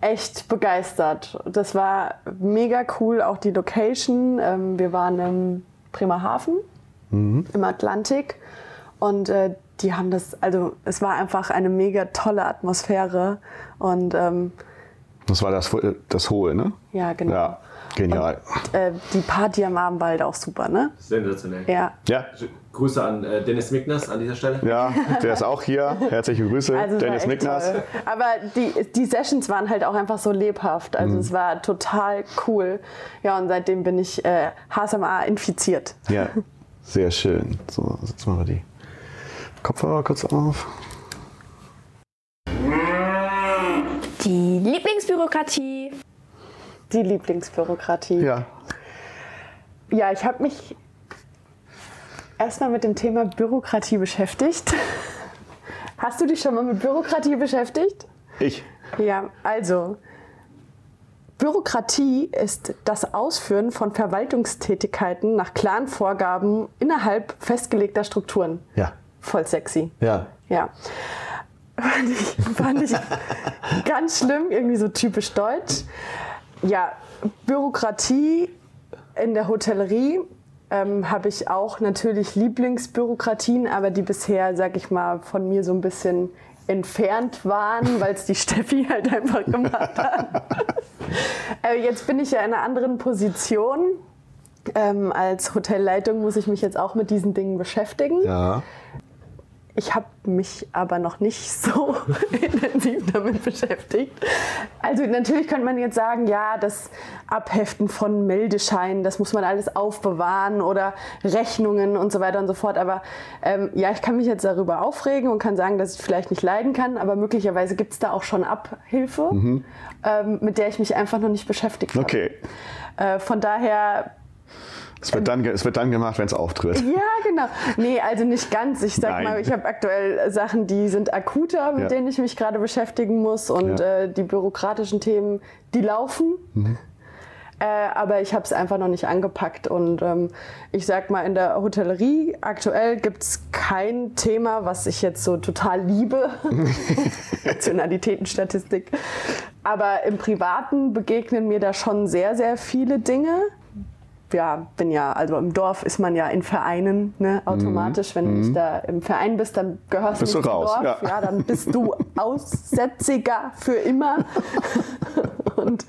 S3: echt begeistert. Das war mega cool, auch die Location. Ähm, wir waren im Bremerhaven im Atlantik und äh, die haben das, also es war einfach eine mega tolle Atmosphäre und ähm,
S2: Das war das, das Hohe, ne?
S3: ja, genau.
S2: Ja, genial.
S3: Und, äh, die Party am Abend war halt auch super, ne?
S4: Sensationell.
S3: Ja.
S2: Ja,
S4: Grüße an äh, Dennis Migners an dieser Stelle.
S2: ja, der ist auch hier. Herzliche Grüße,
S3: Also
S2: Dennis
S3: toll. Aber die, die Sessions waren halt auch einfach so lebhaft. Also
S2: Mhm.
S3: es war total cool. Ja, und seitdem bin ich äh, HSMA infiziert.
S2: Ja, sehr schön. So, jetzt machen wir die Kopfhörer kurz auf.
S5: Die Lieblingsbürokratie.
S3: Die Lieblingsbürokratie.
S2: Ja,
S3: Ja, ich habe mich erstmal mit dem Thema Bürokratie beschäftigt. Hast du dich schon mal mit Bürokratie beschäftigt?
S2: ich.
S3: Ja, also Bürokratie ist das Ausführen von Verwaltungstätigkeiten nach klaren Vorgaben innerhalb festgelegter Strukturen.
S2: Ja,
S3: Voll sexy.
S2: ja.
S3: Ja. Fand ich, fand ich ganz schlimm, irgendwie so typisch deutsch. Ja, Bürokratie in der Hotellerie ähm, habe ich auch natürlich Lieblingsbürokratien, aber die bisher, sag ich mal, von mir so ein bisschen entfernt waren, weil es die Steffi halt einfach gemacht hat. äh, jetzt bin ich ja in einer anderen Position. Ähm, als Hotelleitung muss ich mich jetzt auch mit diesen Dingen beschäftigen.
S2: Ja.
S3: Ich habe mich aber noch nicht so intensiv damit beschäftigt. Also natürlich könnte man jetzt sagen, ja, das Abheften von Meldescheinen, das muss man alles aufbewahren oder Rechnungen und so weiter und so fort. Aber ähm, ja, ich kann mich jetzt darüber aufregen und kann sagen, dass ich vielleicht nicht leiden kann, aber möglicherweise gibt es da auch schon Abhilfe, ähm, mit der ich mich einfach noch nicht beschäftigt habe.
S2: Okay.
S3: Äh, von daher
S2: Es wird dann, es wird dann gemacht, wenn es auftritt.
S3: Ja, genau. Nee, also nicht ganz. Ich sag
S2: Nein.
S3: mal, ich habe aktuell Sachen, die sind akuter, mit
S2: Ja.
S3: denen ich mich gerade beschäftigen muss. Und
S2: Ja.
S3: äh, die bürokratischen Themen, die laufen.
S2: Mhm.
S3: Äh, aber ich habe es einfach noch nicht angepackt. Und ähm, ich sag mal, in der Hotellerie aktuell gibt es kein Thema, was ich jetzt so total liebe. Nationalitätenstatistik. Aber im Privaten begegnen mir da schon sehr, sehr viele Dinge ja, bin ja, also im Dorf ist man ja in Vereinen, ne, automatisch. Wenn du nicht da im Verein bist, dann gehörst
S2: Bist
S3: du zum
S2: raus,
S3: Dorf.
S2: ja.
S3: Ja. dann bist du Aussätziger für immer. Und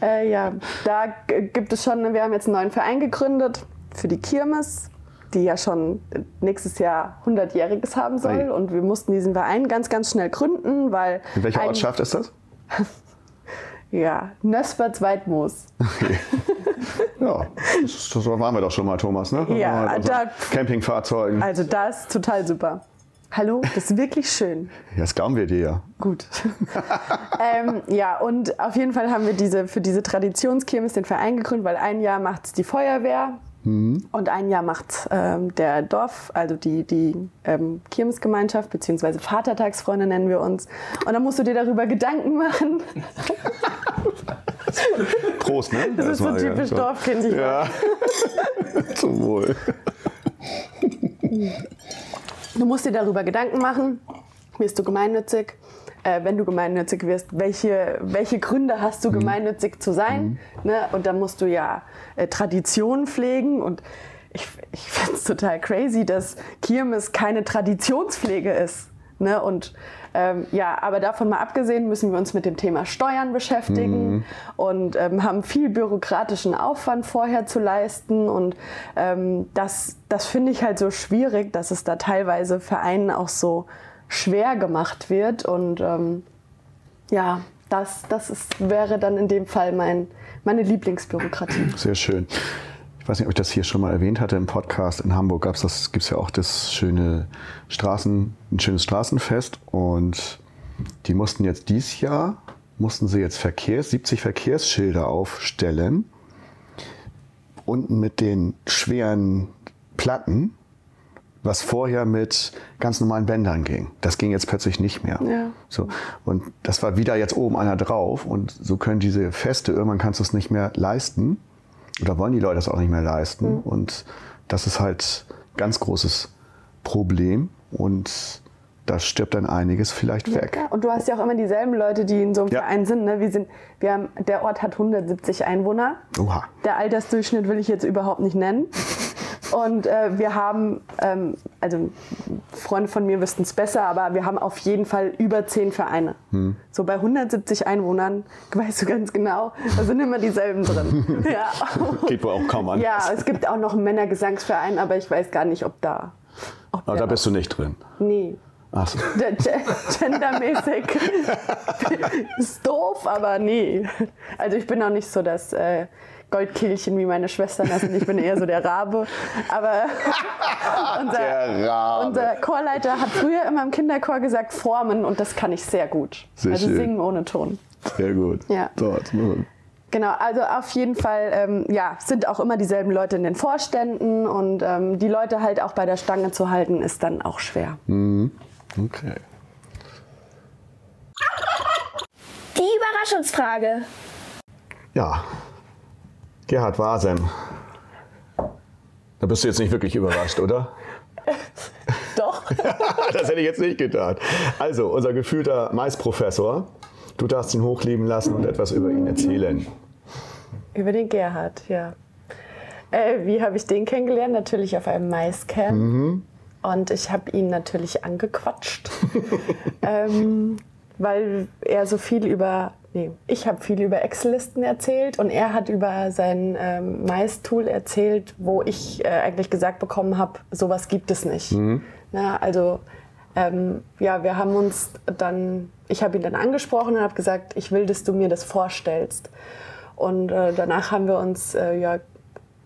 S3: äh, ja, da gibt es schon, wir haben jetzt einen neuen Verein gegründet für die Kirmes, die ja schon nächstes Jahr 100-jähriges haben soll.
S2: Ei.
S3: Und wir mussten diesen Verein ganz, ganz schnell gründen, weil.
S2: In welcher Ortschaft ist das?
S3: Ja, Nösperts Weidmoos.
S2: Ja, das waren wir doch schon mal, Thomas, ne?
S3: Ja,
S2: unseren
S3: da-
S2: Campingfahrzeugen.
S3: Also das ist total super. Hallo, das ist wirklich schön.
S2: Ja, das glauben wir dir ja.
S3: Gut. ähm, ja, und auf jeden Fall haben wir diese, für diese Traditionskirmes den Verein gegründet, weil ein Jahr macht es die Feuerwehr und ein Jahr macht ähm, der Dorf, also die, die ähm, Kirmesgemeinschaft, beziehungsweise Vatertagsfreunde nennen wir uns. Und dann musst du dir darüber Gedanken machen.
S2: Prost, ne?
S3: Das ist so
S2: ja.
S3: typisch
S2: So.
S3: Dorfkindlich.
S2: Ja. Zum Wohl.
S3: Du musst dir darüber Gedanken machen, wirst du gemeinnützig? Äh, wenn du gemeinnützig wirst, welche, welche Gründe hast
S2: Mhm.
S3: du, gemeinnützig zu sein? Ne? Und dann musst du ja äh, Tradition pflegen. Und ich, ich finde es total crazy, dass Kirmes keine Traditionspflege ist. Ne? Und ähm, ja, aber davon mal abgesehen müssen wir uns mit dem Thema Steuern beschäftigen und ähm, haben viel bürokratischen Aufwand vorher zu leisten. Und ähm, das, das finde ich halt so schwierig, dass es da teilweise Vereinen auch so schwer gemacht wird. Und ähm, ja, das, das ist, wäre dann in dem Fall mein, meine Lieblingsbürokratie.
S2: Sehr schön. Ich weiß nicht, ob ich das hier schon mal erwähnt hatte im Podcast. In Hamburg gab's das, gibt es ja auch das schöne Straßen, ein schönes Straßenfest. Und die mussten jetzt dieses Jahr, mussten sie jetzt Verkehrs, 70 Verkehrsschilder aufstellen. Unten mit den schweren Platten, was vorher mit ganz normalen Bändern ging. Das ging jetzt plötzlich nicht mehr.
S3: Ja.
S2: So. Und das war wieder jetzt oben einer drauf. Und so können diese Feste, irgendwann kannst du es nicht mehr leisten. Oder wollen die Leute das auch nicht mehr leisten. Und das ist halt ein ganz großes Problem. Und da stirbt dann einiges vielleicht weg.
S3: Ja, und du hast ja auch immer dieselben Leute, die in so einem
S2: Ja.
S3: Verein sind. Ne? Wir sind wir haben, der Ort hat 170 Einwohner.
S2: Oha.
S3: Der Altersdurchschnitt will ich jetzt überhaupt nicht nennen. Und äh, wir haben, ähm, also Freunde von mir wüssten es besser, aber wir haben auf jeden Fall über zehn Vereine. So bei 170 Einwohnern, weißt du ganz genau, da sind immer dieselben drin. ja.
S2: Geht wohl auch kaum an.
S3: ja, es gibt auch noch einen Männergesangsverein, aber ich weiß gar nicht, ob da. Ob
S2: Aber da bist du nicht drin.
S3: Nee.
S2: Ach so.
S3: Der Ge- Gendermäßig ist doof, aber nee. Also ich bin auch nicht so das äh, Goldkehlchen wie meine Schwestern das sind. Ich bin eher so der Rabe. Aber unser,
S2: Der Rabe.
S3: unser Chorleiter hat früher immer im Kinderchor gesagt Formen und das kann ich sehr gut.
S2: Sehr
S3: also
S2: schön.
S3: singen ohne Ton.
S2: Sehr gut.
S3: Ja.
S2: So, jetzt müssen wir-
S3: Genau, also auf jeden Fall ähm, ja, sind auch immer dieselben Leute in den Vorständen und ähm, die Leute halt auch bei der Stange zu halten, ist dann auch schwer.
S2: Okay.
S5: Die Überraschungsfrage.
S2: Ja. Gerhard Wasem. Da bist du jetzt nicht wirklich überrascht, oder?
S3: Doch.
S2: das hätte ich jetzt nicht getan. Also, unser gefühlter Maisprofessor. Du darfst ihn hochleben lassen und etwas über ihn erzählen.
S3: Über den Gerhard, ja. Äh, wie habe ich den kennengelernt? Natürlich auf einem Maiscamp. Und ich habe ihn natürlich angequatscht, ähm, weil er so viel über, nee, ich habe viel über Excel-Listen erzählt und er hat über sein ähm, Mais-Tool erzählt, wo ich äh, eigentlich gesagt bekommen habe, sowas gibt es nicht. Na, also ähm, ja, wir haben uns dann, ich habe ihn dann angesprochen und habe gesagt, ich will, dass du mir das vorstellst. Und äh, danach haben wir uns äh, ja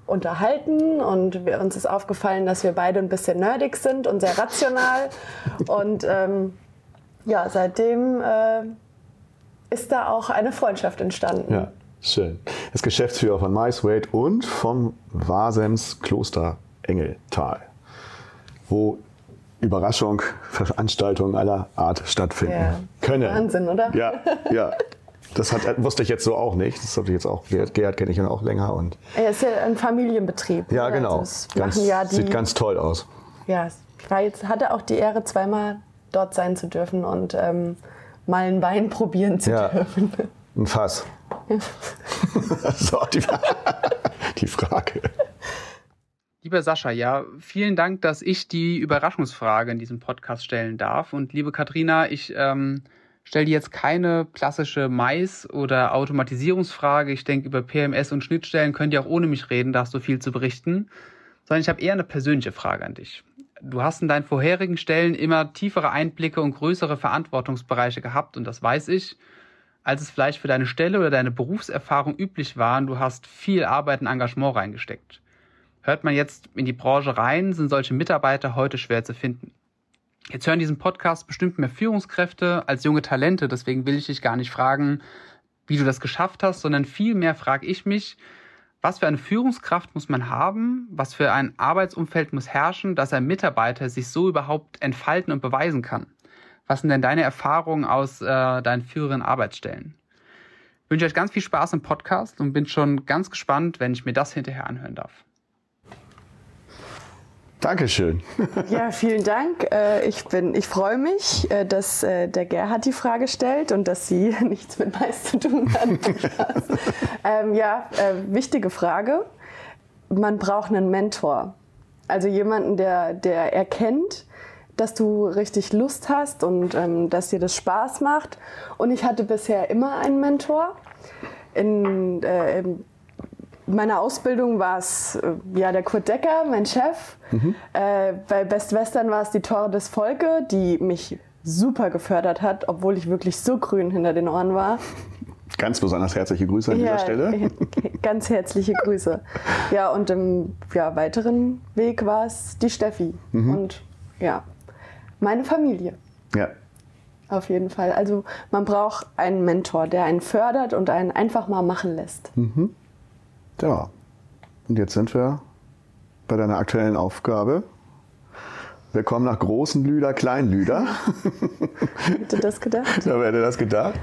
S3: unterhalten und wir, uns ist aufgefallen, dass wir beide ein bisschen nerdig sind und sehr rational. und ähm, ja, seitdem äh, ist da auch eine Freundschaft entstanden.
S2: Ja, schön. Er ist Geschäftsführer von MySwade und vom Wasems Kloster Engeltal, wo Überraschung, Veranstaltungen aller Art stattfinden
S3: Ja.
S2: können.
S3: Wahnsinn, oder?
S2: Ja, ja. Das hat, wusste ich jetzt so auch nicht. Das habe ich jetzt auch. Gerhard, Gerhard kenne ich ja auch länger und
S3: Er ist ja ein Familienbetrieb.
S2: ja,
S3: ne?
S2: genau.
S3: Also
S2: Ganz,
S3: ja die,
S2: sieht ganz toll aus.
S3: ja, ich war jetzt, hatte auch die Ehre, zweimal dort sein zu dürfen und ähm, mal ein Wein probieren zu
S2: Ja.
S3: dürfen.
S2: Ein Fass. das ist auch die, die Frage.
S6: Lieber Sascha, ja, vielen Dank, dass ich die Überraschungsfrage in diesem Podcast stellen darf. Und liebe Katrina, ich ähm, stelle dir jetzt keine klassische Mais- oder Automatisierungsfrage. Ich denke, über PMS und Schnittstellen könnt ihr auch ohne mich reden, da hast du viel zu berichten. Sondern ich habe eher eine persönliche Frage an dich. Du hast in deinen vorherigen Stellen immer tiefere Einblicke und größere Verantwortungsbereiche gehabt, und das weiß ich, als es vielleicht für deine Stelle oder deine Berufserfahrung üblich war. Und du hast viel Arbeit und Engagement reingesteckt. Hört man jetzt in die Branche rein, sind solche Mitarbeiter heute schwer zu finden. Jetzt hören diesen Podcast bestimmt mehr Führungskräfte als junge Talente, deswegen will ich dich gar nicht fragen, wie du das geschafft hast, sondern vielmehr frage ich mich, was für eine Führungskraft muss man haben, was für ein Arbeitsumfeld muss herrschen, dass ein Mitarbeiter sich so überhaupt entfalten und beweisen kann. Was sind denn deine Erfahrungen aus äh, deinen früheren Arbeitsstellen? Ich wünsche euch ganz viel Spaß im Podcast und bin schon ganz gespannt, wenn ich mir das hinterher anhören darf.
S2: Dankeschön.
S3: Ja, vielen Dank. Äh, Ich, bin, ich freue mich, äh, dass äh, der Gerhard die Frage stellt und dass sie nichts mit Mais zu tun hat. Ähm, ja, wichtige Frage. Man braucht einen Mentor. Also jemanden, der, der erkennt, dass du richtig Lust hast und ähm, dass dir das Spaß macht. Und ich hatte bisher immer einen Mentor. In, äh, in meiner Ausbildung war es äh, ja, der Kurt Decker, mein Chef. Äh, bei Best Western war es die Tore des Volke, die mich super gefördert hat, obwohl ich wirklich so grün hinter den Ohren war.
S2: Ganz besonders herzliche Grüße an dieser Stelle.
S3: Ganz herzliche Grüße. Ja, und im ja, weiteren Weg war es die Steffi. Und ja, meine Familie.
S2: Ja.
S3: Auf jeden Fall. Also man braucht einen Mentor, der einen fördert und einen einfach mal machen lässt.
S2: Ja. Und jetzt sind wir bei deiner aktuellen Aufgabe. Willkommen nach Großen Lüder, Klein Lüder.
S3: Hätte das gedacht?
S2: Wer hätte das gedacht?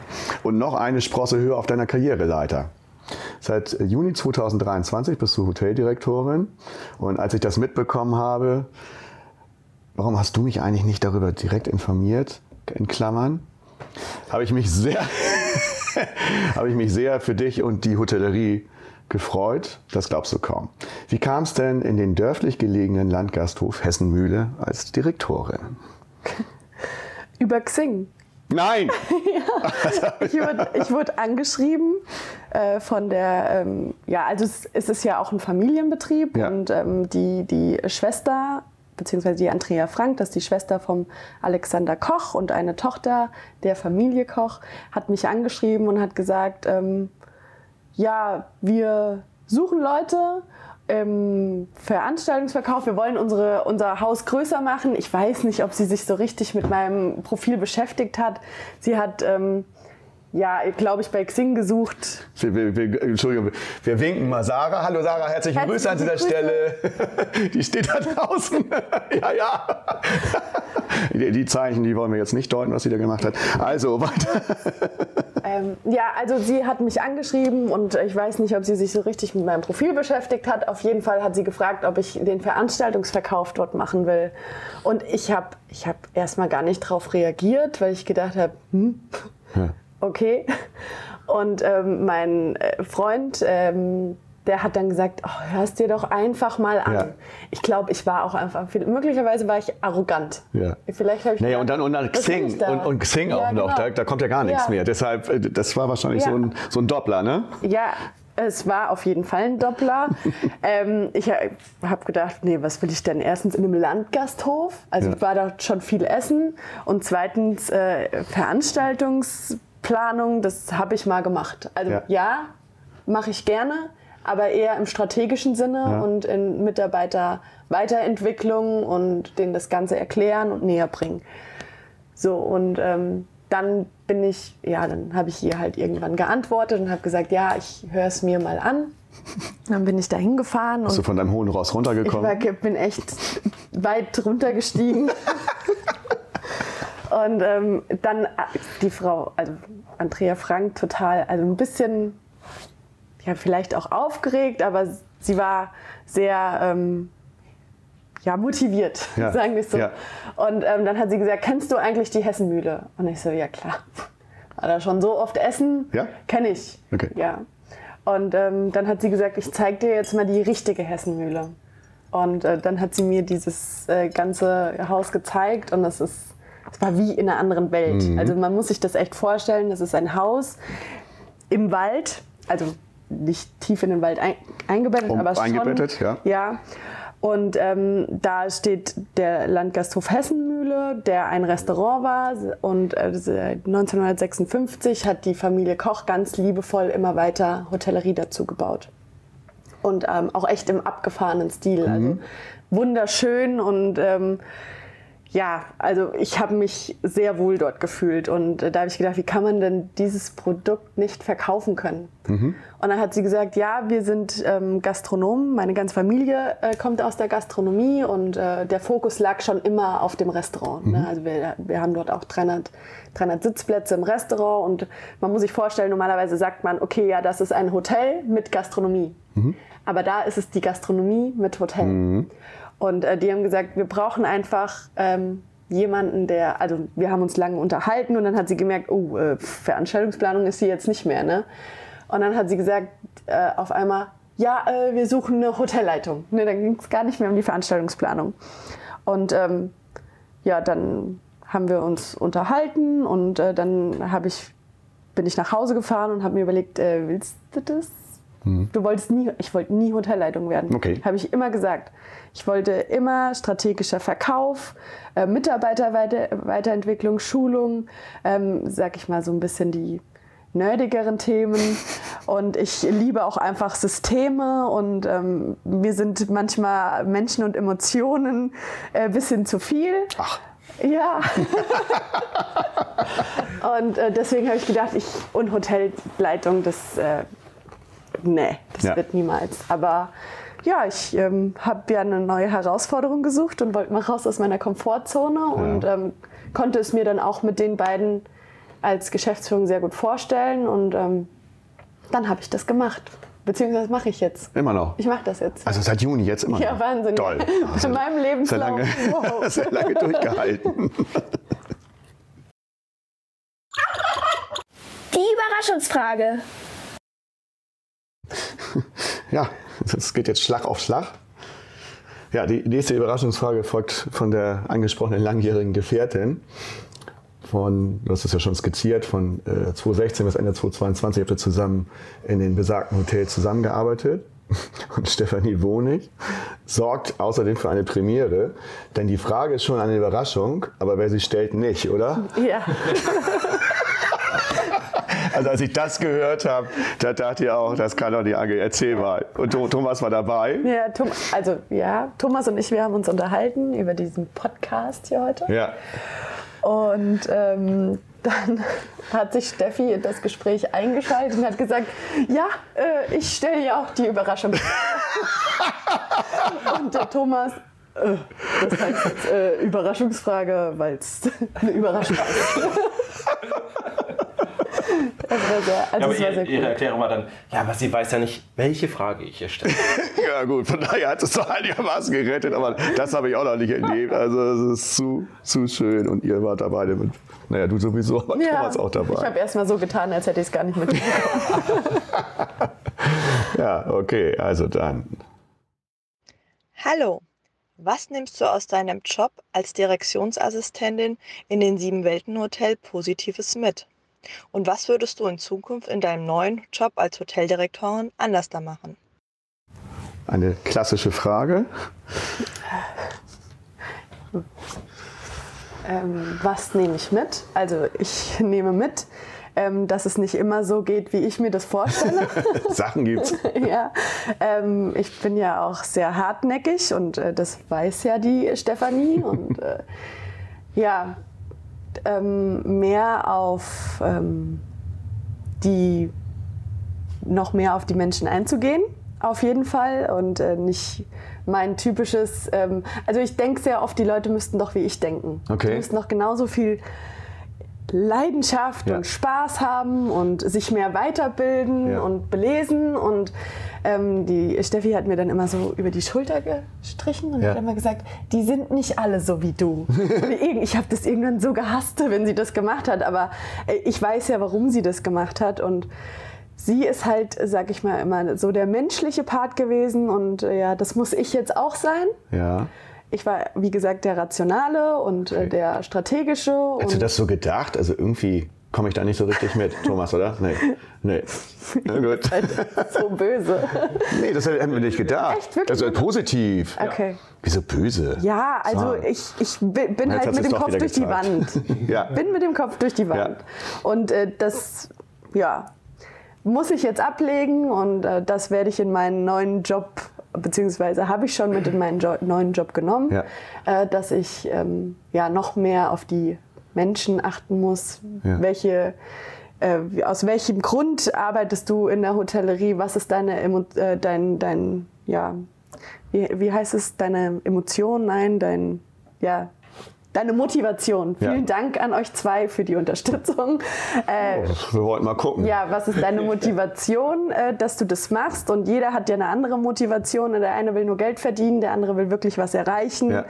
S2: Und noch eine Sprosse höher auf deiner Karriereleiter. Seit Juni 2023 bist du Hoteldirektorin. Und als ich das mitbekommen habe, warum hast du mich eigentlich nicht darüber direkt informiert, in Klammern, habe ich mich sehr, habe ich mich sehr für dich und die Hotellerie gefreut. Das glaubst du kaum. Wie kam es denn in den dörflich gelegenen Landgasthof Hessenmühle als Direktorin?
S3: Über Xing.
S2: Nein!
S3: Ich wurde, ich wurde angeschrieben äh, von der, ähm, ja, also es, es ist ja auch ein Familienbetrieb
S2: Ja.
S3: und ähm, die, die Schwester, beziehungsweise die Andrea Frank, das ist die Schwester vom Alexander Koch und eine Tochter der Familie Koch, hat mich angeschrieben und hat gesagt, ähm, ja, wir suchen Leute im Veranstaltungsverkauf. Wir wollen unsere, unser Haus größer machen. Ich weiß nicht, ob sie sich so richtig mit meinem Profil beschäftigt hat. Sie hat, ähm, ja, glaube ich, bei Xing gesucht.
S2: Wir, wir, Entschuldigung, wir winken mal Sarah. Hallo Sarah, herzliche
S3: Herzliche
S2: Grüße an dieser
S3: Grüße.
S2: Stelle. Die steht da draußen. ja, ja. Die, die Zeichen, die wollen wir jetzt nicht deuten, was sie da gemacht hat. Also, weiter.
S3: Ähm, ja, also sie hat mich angeschrieben und ich weiß nicht, ob sie sich so richtig mit meinem Profil beschäftigt hat. Auf jeden Fall hat sie gefragt, ob ich den Veranstaltungsverkauf dort machen will. Und ich habe ich hab erstmal gar nicht drauf reagiert, weil ich gedacht habe, hm, okay. Und ähm, mein äh, Freund, ähm, der hat dann gesagt, oh, hörst dir doch einfach mal an.
S2: Ja.
S3: Ich glaube, ich war auch einfach, möglicherweise war ich arrogant.
S2: Ja.
S3: Vielleicht habe ich
S2: Naja,
S3: gedacht,
S2: und dann, und dann Xing
S3: da?
S2: und, und Xing
S3: Ja,
S2: auch noch,
S3: genau.
S2: da, da kommt ja gar nichts
S3: Ja.
S2: mehr. Deshalb, äh, das war wahrscheinlich so, ein, so ein Doppler, ne?
S3: Ja, es war auf jeden Fall ein Doppler. ähm, ich habe gedacht, nee, was will ich denn? Erstens in einem Landgasthof, also
S2: Ja.
S3: war da schon viel Essen. Und zweitens äh, Veranstaltungsplanung, das habe ich mal gemacht. Also
S2: Ja.
S3: ja, mache ich gerne, aber eher im strategischen Sinne
S2: Ja.
S3: und in Mitarbeiter-Weiterentwicklung und denen das Ganze erklären und näher bringen. So, und ähm, dann bin ich, ja, dann habe ich ihr halt irgendwann geantwortet und habe gesagt, ja, ich höre es mir mal an. Dann bin ich da hingefahren
S2: Bist du von deinem hohen Ross
S3: ich
S2: runtergekommen?
S3: war, bin echt weit runtergestiegen. und ähm, dann äh, die Frau, also Andrea Frank, total, also ein bisschen, ja, vielleicht auch aufgeregt, aber sie war sehr, ähm, ja, motiviert,
S2: Ja,
S3: sagen wir es so.
S2: ja.
S3: Und ähm, dann hat sie gesagt, kennst du eigentlich die Hessenmühle? Und ich so, ja klar. War da schon so oft essen?
S2: Ja?
S3: Kenne ich.
S2: Okay.
S3: Ja. Und ähm, dann hat sie gesagt, ich zeige dir jetzt mal die richtige Hessenmühle. Und äh, dann hat sie mir dieses äh, ganze Haus gezeigt und das ist, es war wie in einer anderen Welt.
S2: Mhm.
S3: Also man muss sich das echt vorstellen, das ist ein Haus im Wald, also nicht tief in den Wald ein, eingebettet,
S2: Um-
S3: aber schon.
S2: eingebettet, ja.
S3: Ja. Und ähm, da steht der Landgasthof Hessenmühle, der ein Restaurant war. Und äh, seit 1956 hat die Familie Koch ganz liebevoll immer weiter Hotellerie dazu gebaut. Und ähm, auch echt im abgefahrenen Stil. Also wunderschön und ähm, ja, also ich habe mich sehr wohl dort gefühlt und äh, da habe ich gedacht, wie kann man denn dieses Produkt nicht verkaufen können? Und dann hat sie gesagt, ja, wir sind ähm, Gastronomen, meine ganze Familie äh, kommt aus der Gastronomie und äh, der Fokus lag schon immer auf dem Restaurant. Ne? Also wir, wir haben dort auch 300, 300 Sitzplätze im Restaurant und man muss sich vorstellen, normalerweise sagt man, okay, ja, das ist ein Hotel mit Gastronomie. Aber da ist es die Gastronomie mit Hotel. Und äh, die haben gesagt, wir brauchen einfach ähm, jemanden, der, also wir haben uns lange unterhalten und dann hat sie gemerkt, oh, äh, Veranstaltungsplanung ist sie jetzt nicht mehr, ne? Und dann hat sie gesagt, äh, auf einmal, ja, äh, wir suchen eine Hotelleitung. Ne, dann ging es gar nicht mehr um die Veranstaltungsplanung. Und ähm, ja, dann haben wir uns unterhalten und äh, dann ich, bin ich nach Hause gefahren und habe mir überlegt, äh, willst du das? Du wolltest nie, ich wollte nie Hotelleitung werden.
S2: Okay.
S3: Habe ich immer gesagt. Ich wollte immer strategischer Verkauf, äh, Mitarbeiterweiterentwicklung, Schulung, ähm, sag ich mal so ein bisschen die nerdigeren Themen. Und ich liebe auch einfach Systeme und ähm, mir sind manchmal Menschen und Emotionen ein bisschen zu viel.
S2: Ach.
S3: Ja. und äh, deswegen habe ich gedacht, ich und Hotelleitung, das, äh, nee, das
S2: Ja.
S3: wird niemals. Aber ja, ich ähm, habe ja eine neue Herausforderung gesucht und wollte mal raus aus meiner Komfortzone und ähm, konnte es mir dann auch mit den beiden als Geschäftsführung sehr gut vorstellen und ähm, dann habe ich das gemacht. Beziehungsweise mache ich jetzt.
S2: Immer noch.
S3: Ich mache das jetzt.
S2: Also seit Juni jetzt immer
S3: Ja,
S2: noch.
S3: Wahnsinn.
S2: Toll.
S3: Bei meinem Lebenslauf.
S2: Sehr lange,
S3: Wow.
S2: sehr lange durchgehalten.
S5: Die Überraschungsfrage.
S2: Ja, das geht jetzt Schlag auf Schlag. Ja, die nächste Überraschungsfrage folgt von der angesprochenen langjährigen Gefährtin. Von, du hast es ja schon skizziert, von äh, 2016 bis Ende 2022 habt ihr zusammen in den besagten Hotels zusammengearbeitet. Und Stefanie Wonig sorgt außerdem für eine Premiere. Denn die Frage ist schon eine Überraschung, aber wer sie stellt, nicht, oder?
S3: Ja.
S2: Also als ich das gehört habe, da dachte ich auch, das kann doch die Ange. Erzähl mal. Und Tho- Thomas war dabei.
S3: Ja, Tom, also ja, Thomas und ich, wir haben uns unterhalten über diesen Podcast hier heute.
S2: Ja.
S3: Und ähm, dann hat sich Steffi in das Gespräch eingeschaltet und hat gesagt, ja, äh, ich stelle ja auch die Überraschung. und der Thomas, äh, das heißt jetzt, äh, Überraschungsfrage, weil es eine Überraschung ist. Das war sehr, also
S4: Ja, aber
S3: das war
S4: ihre,
S3: sehr
S4: ihre
S3: cool.
S4: Erklärung war dann, ja, aber sie weiß ja nicht, welche Frage ich ihr stelle.
S2: Ja gut, von daher hat es doch einigermaßen gerettet, aber das habe ich auch noch nicht erlebt. Also es ist zu, zu schön und ihr wart dabei mit, naja, du sowieso, aber
S3: Ja,
S2: Thomas auch
S3: ich
S2: dabei.
S3: habe erst mal so getan, als hätte ich es gar nicht mitbekommen.
S2: Ja, okay, also dann.
S7: Hallo, was nimmst du aus deinem Job als Direktionsassistentin in den Sieben-Welten-Hotel Positives mit? Und was würdest du in Zukunft in deinem neuen Job als Hoteldirektorin anders da machen?
S2: Eine klassische Frage.
S3: Ähm, was nehme ich mit? Also ich nehme mit, ähm, dass es nicht immer so geht, wie ich mir das vorstelle.
S2: Sachen gibt's.
S3: ja, ähm, ich bin ja auch sehr hartnäckig und äh, das weiß ja die Stefanie. Und äh, ja, ähm, mehr auf ähm, die, noch mehr auf die Menschen einzugehen, auf jeden Fall. Und äh, nicht mein typisches, ähm, also ich denke sehr oft, die Leute müssten doch wie ich denken.
S2: Okay.
S3: Die müssten doch genauso viel Leidenschaft
S2: Ja.
S3: und Spaß haben und sich mehr weiterbilden
S2: Ja.
S3: und belesen. Und ähm, die Steffi hat mir dann immer so über die Schulter gestrichen und
S2: Ja.
S3: hat immer gesagt, die sind nicht alle so wie du. ich habe das irgendwann so gehasst, wenn sie das gemacht hat. Aber äh, ich weiß ja, warum sie das gemacht hat. Und sie ist halt, sag ich mal, immer so der menschliche Part gewesen. Und äh, ja, das muss ich jetzt auch sein.
S2: Ja.
S3: Ich war, wie gesagt, der Rationale und äh, der Strategische.
S2: Hättest du das so gedacht? Also irgendwie komme ich da nicht so richtig mit, Thomas, oder? Nee. Nee. Na gut.
S3: so böse.
S2: Nee, das hätten wir nicht gedacht.
S3: Echt, wirklich?
S2: Also positiv.
S3: Okay.
S2: Wieso böse?
S3: Ja, also
S2: So.
S3: ich, ich bi- bin halt mit dem Kopf durch die
S2: gezeigt.
S3: Wand.
S2: Ja.
S3: Bin mit dem Kopf durch die Wand. Und äh, das, ja, muss ich jetzt ablegen und äh, das werde ich in meinen neuen Job, beziehungsweise habe ich schon mit in meinen jo neuen Job genommen,
S2: Ja.
S3: äh, dass ich ähm, ja noch mehr auf die Menschen achten muss,
S2: Ja.
S3: welche äh, aus welchem Grund arbeitest du in der Hotellerie? Was ist deine äh, dein, dein, ja, wie, wie heißt es, deine Emotion? Nein, dein, ja, deine Motivation.
S2: Ja.
S3: Vielen Dank an euch zwei für die Unterstützung. Äh,
S2: Wir wollten mal gucken.
S3: ja, was ist deine Motivation, äh, dass du das machst? Und jeder hat ja eine andere Motivation. Der eine will nur Geld verdienen, der andere will wirklich was erreichen.
S2: Ja.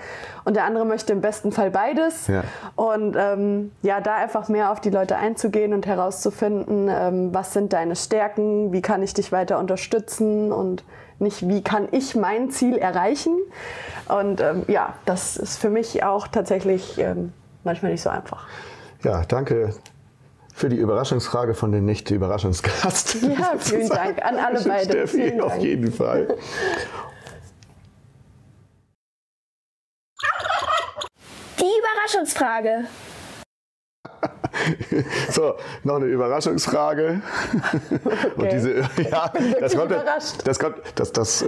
S3: Und der andere möchte im besten Fall beides.
S2: Ja.
S3: Und ähm, ja, da einfach mehr auf die Leute einzugehen und herauszufinden, ähm, was sind deine Stärken, wie kann ich dich weiter unterstützen und nicht, wie kann ich mein Ziel erreichen. Und ähm, ja, das ist für mich auch tatsächlich ähm, manchmal nicht so einfach.
S2: Ja, danke für die Überraschungsfrage von dem Nicht-Überraschungsgast.
S3: Ja, vielen Dank an alle beide.
S2: Steffi,
S3: Vielen
S2: auf
S3: Dank.
S2: jeden Fall.
S5: Die Überraschungsfrage.
S2: So, noch eine Überraschungsfrage. Und diese, ja, das kommt, das kommt, das, das äh,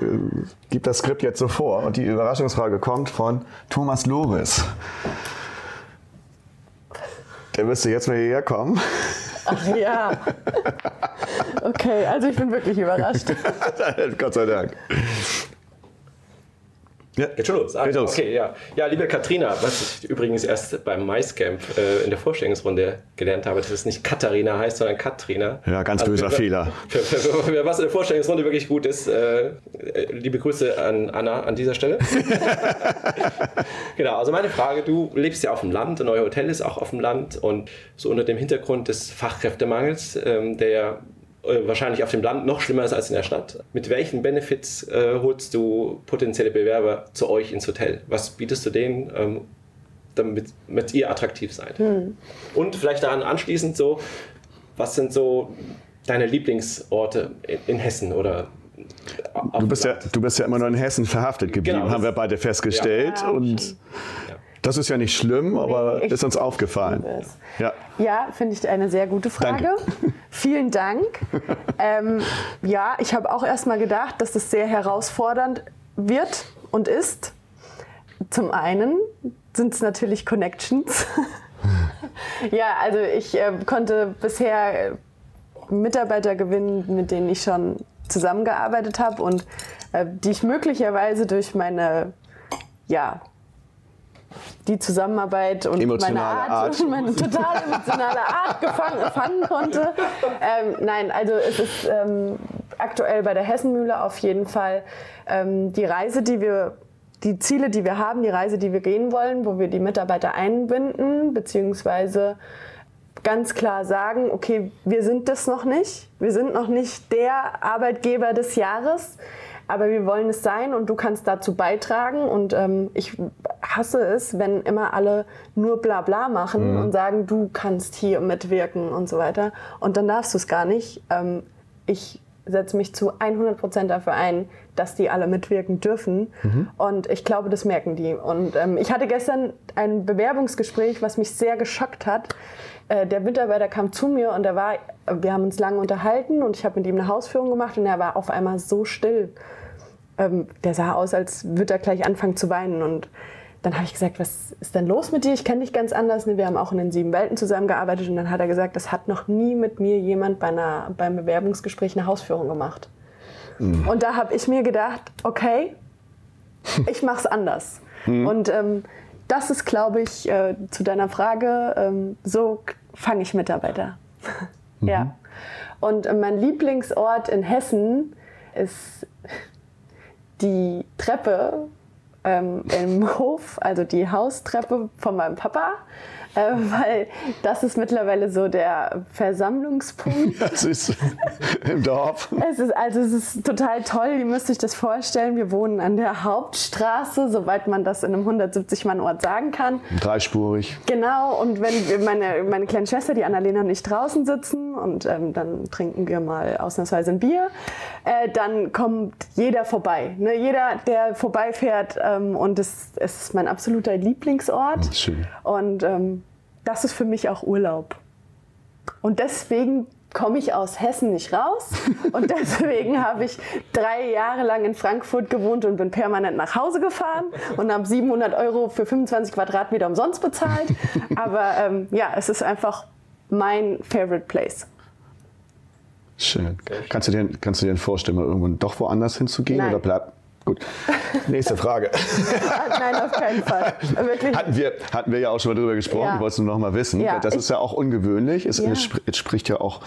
S2: gibt das Skript jetzt so vor. Und die Überraschungsfrage kommt von Thomas Loris. Der müsste jetzt mal hierher kommen.
S3: Ach ja. Okay, also ich bin wirklich überrascht.
S2: Gott sei Dank. Ja,
S4: Geht schon los. Ah,
S2: Geht los.
S4: Okay, ja. Ja, liebe Katrina, was ich übrigens erst beim Maiscamp äh, in der Vorstellungsrunde gelernt habe, dass es nicht Katharina heißt, sondern Katrina.
S2: Ja, ganz böser
S4: für,
S2: Fehler.
S4: Für, für was in der Vorstellungsrunde wirklich gut ist, äh, äh, liebe Grüße an Anna an dieser Stelle. genau, also meine Frage, du lebst ja auf dem Land, ein neues Hotel ist auch auf dem Land und so unter dem Hintergrund des Fachkräftemangels, ähm, der ja wahrscheinlich auf dem Land noch schlimmer ist als in der Stadt. Mit welchen Benefits äh, holst du potenzielle Bewerber zu euch ins Hotel? Was bietest du denen, ähm, damit mit ihr attraktiv seid? Und vielleicht daran anschließend so, was sind so deine Lieblingsorte in, in Hessen oder auf
S2: Du bist, ja, du bist ja immer nur in Hessen verhaftet geblieben,
S4: Genau,
S2: haben wir beide festgestellt.
S3: Ja,
S2: und das ist ja nicht schlimm, aber
S3: ich-
S2: ist uns aufgefallen. Ja.
S3: Ja, finde ich eine sehr gute Frage.
S2: Danke.
S3: Vielen Dank. ähm, ja, ich habe auch erst mal gedacht, dass das sehr herausfordernd wird und ist. Zum einen sind es natürlich Connections. ja, also ich äh, konnte bisher äh, Mitarbeiter gewinnen, mit denen ich schon zusammengearbeitet habe und äh, die ich möglicherweise durch meine ja, die Zusammenarbeit und meine
S2: Emotionale
S3: Art,
S2: Art.
S3: meine total emotionale Art gefangen, fangen konnte. Ähm, nein, also es ist ähm, aktuell bei der Hessenmühle auf jeden Fall ähm, die Reise, die wir, die Ziele, die wir haben, die Reise, die wir gehen wollen, wo wir die Mitarbeiter einbinden, beziehungsweise ganz klar sagen, okay, wir sind das noch nicht. Wir sind noch nicht der Arbeitgeber des Jahres, aber wir wollen es sein und du kannst dazu beitragen. Und ähm, ich hasse es, wenn immer alle nur bla bla machen und sagen, du kannst hier mitwirken und so weiter. Und dann darfst du es gar nicht. Ähm, ich setze mich zu 100 Prozent dafür ein, dass die alle mitwirken dürfen. Und ich glaube, das merken die. Und ähm, ich hatte gestern ein Bewerbungsgespräch, was mich sehr geschockt hat. Äh, der Mitarbeiter kam zu mir und er war, wir haben uns lange unterhalten und ich habe mit ihm eine Hausführung gemacht und er war auf einmal so still. Ähm, der sah aus, als würde er gleich anfangen zu weinen. Und dann habe ich gesagt, was ist denn los mit dir? Ich kenne dich ganz anders. Wir haben auch in den sieben Welten zusammengearbeitet. Und dann hat er gesagt, das hat noch nie mit mir jemand bei einer, beim Bewerbungsgespräch eine Hausführung gemacht. Und da habe ich mir gedacht, okay, ich mache es anders. Und ähm, das ist, glaube ich, äh, zu deiner Frage, ähm, so fange ich Mitarbeiter. Ja. Und äh, mein Lieblingsort in Hessen ist die Treppe ähm, im Hof, also die Haustreppe von meinem Papa, äh, weil das ist mittlerweile so der Versammlungspunkt.
S2: Das ist im Dorf.
S3: Es ist, also es ist total toll, ihr müsst euch das vorstellen. Wir wohnen an der Hauptstraße, soweit man das in einem 170-Mann-Ort sagen kann.
S2: Dreispurig.
S3: Genau, und wenn meine, meine kleine Schwester, die Annalena und ich draußen sitzen und ähm, dann trinken wir mal ausnahmsweise ein Bier, äh, dann kommt jeder vorbei. Ne? Jeder, der vorbeifährt ähm, und es, es ist mein absoluter Lieblingsort.
S2: Schön.
S3: Und ähm, das ist für mich auch Urlaub. Und deswegen komme ich aus Hessen nicht raus. Und deswegen habe ich drei Jahre lang in Frankfurt gewohnt und bin permanent nach Hause gefahren und habe 700 Euro für 25 Quadratmeter umsonst bezahlt. Aber ähm, ja, es ist einfach mein favorite place.
S2: Schön. Kannst du dir, kannst du dir vorstellen, mal irgendwann doch woanders hinzugehen?
S3: Nein.
S2: Oder bleibt. Gut. Nächste Frage.
S3: Nein, auf keinen Fall. Wirklich.
S2: Hatten wir, hatten wir ja auch schon mal drüber gesprochen,
S3: Ja.
S2: ich wollte es nur noch mal wissen.
S3: Ja,
S2: das
S3: ich-
S2: ist ja auch ungewöhnlich. Es
S3: Ja.
S2: entspricht ja auch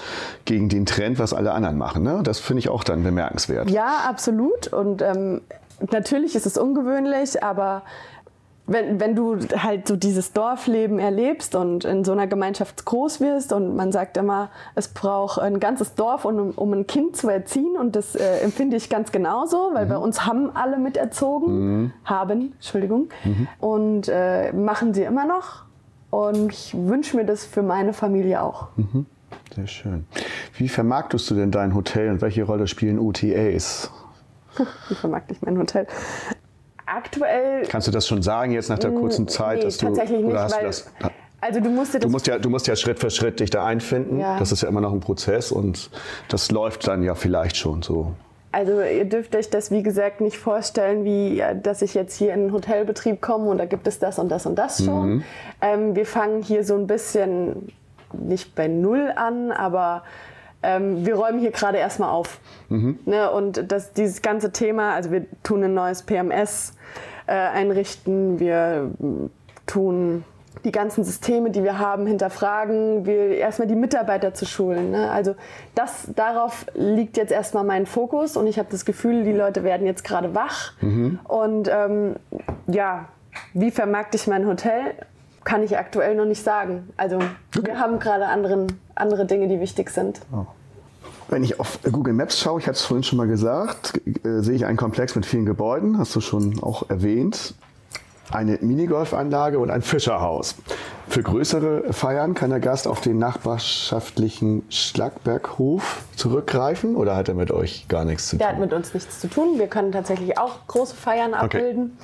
S2: gegen den Trend, was alle anderen machen. Ne? Das finde ich auch dann bemerkenswert.
S3: Ja, absolut. Und ähm, natürlich ist es ungewöhnlich, aber wenn, wenn du halt so dieses Dorfleben erlebst und in so einer Gemeinschaft groß wirst und man sagt immer, es braucht ein ganzes Dorf, um, um ein Kind zu erziehen und das äh, empfinde ich ganz genauso, weil bei uns haben alle miterzogen, haben, Entschuldigung, und äh, machen sie immer noch. Und ich wünsche mir das für meine Familie auch.
S2: Sehr schön. Wie vermarktest du denn dein Hotel und welche Rolle spielen OTAs?
S3: Wie vermarkte ich mein Hotel? Aktuell
S2: Kannst du das schon sagen jetzt nach der kurzen Zeit?
S3: Nee,
S2: dass du,
S3: tatsächlich nicht,
S2: hast
S3: weil
S2: du das,
S3: also du musst
S2: Du musst, ja, du musst ja Schritt für Schritt dich da einfinden.
S3: Ja.
S2: Das ist ja immer noch ein Prozess und das läuft dann ja vielleicht schon so.
S3: Also ihr dürft euch das wie gesagt nicht vorstellen, wie dass ich jetzt hier in einen Hotelbetrieb komme und da gibt es das und das und das schon. Ähm, wir fangen hier so ein bisschen nicht bei Null an, aber ähm, wir räumen hier gerade erstmal auf. Ne? Und das, dieses ganze Thema, also wir tun ein neues PMS äh, einrichten, wir mm, tun die ganzen Systeme, die wir haben, hinterfragen, wir erstmal die Mitarbeiter zu schulen. Ne? Also das, darauf liegt jetzt erstmal mein Fokus und ich habe das Gefühl, die Leute werden jetzt gerade wach. Und ähm, ja, wie vermarkte ich mein Hotel? Kann ich aktuell noch nicht sagen. Also wir haben gerade anderen, andere Dinge, die wichtig sind.
S2: Wenn ich auf Google Maps schaue, ich hatte es vorhin schon mal gesagt, äh, sehe ich einen Komplex mit vielen Gebäuden, hast du schon auch erwähnt. Eine Minigolfanlage und ein Fischerhaus. Für größere Feiern kann der Gast auf den nachbarschaftlichen Schlagberghof zurückgreifen oder hat er mit euch gar nichts zu
S3: Der hat
S2: tun?
S3: mit uns nichts zu tun. Wir können tatsächlich auch große Feiern abbilden.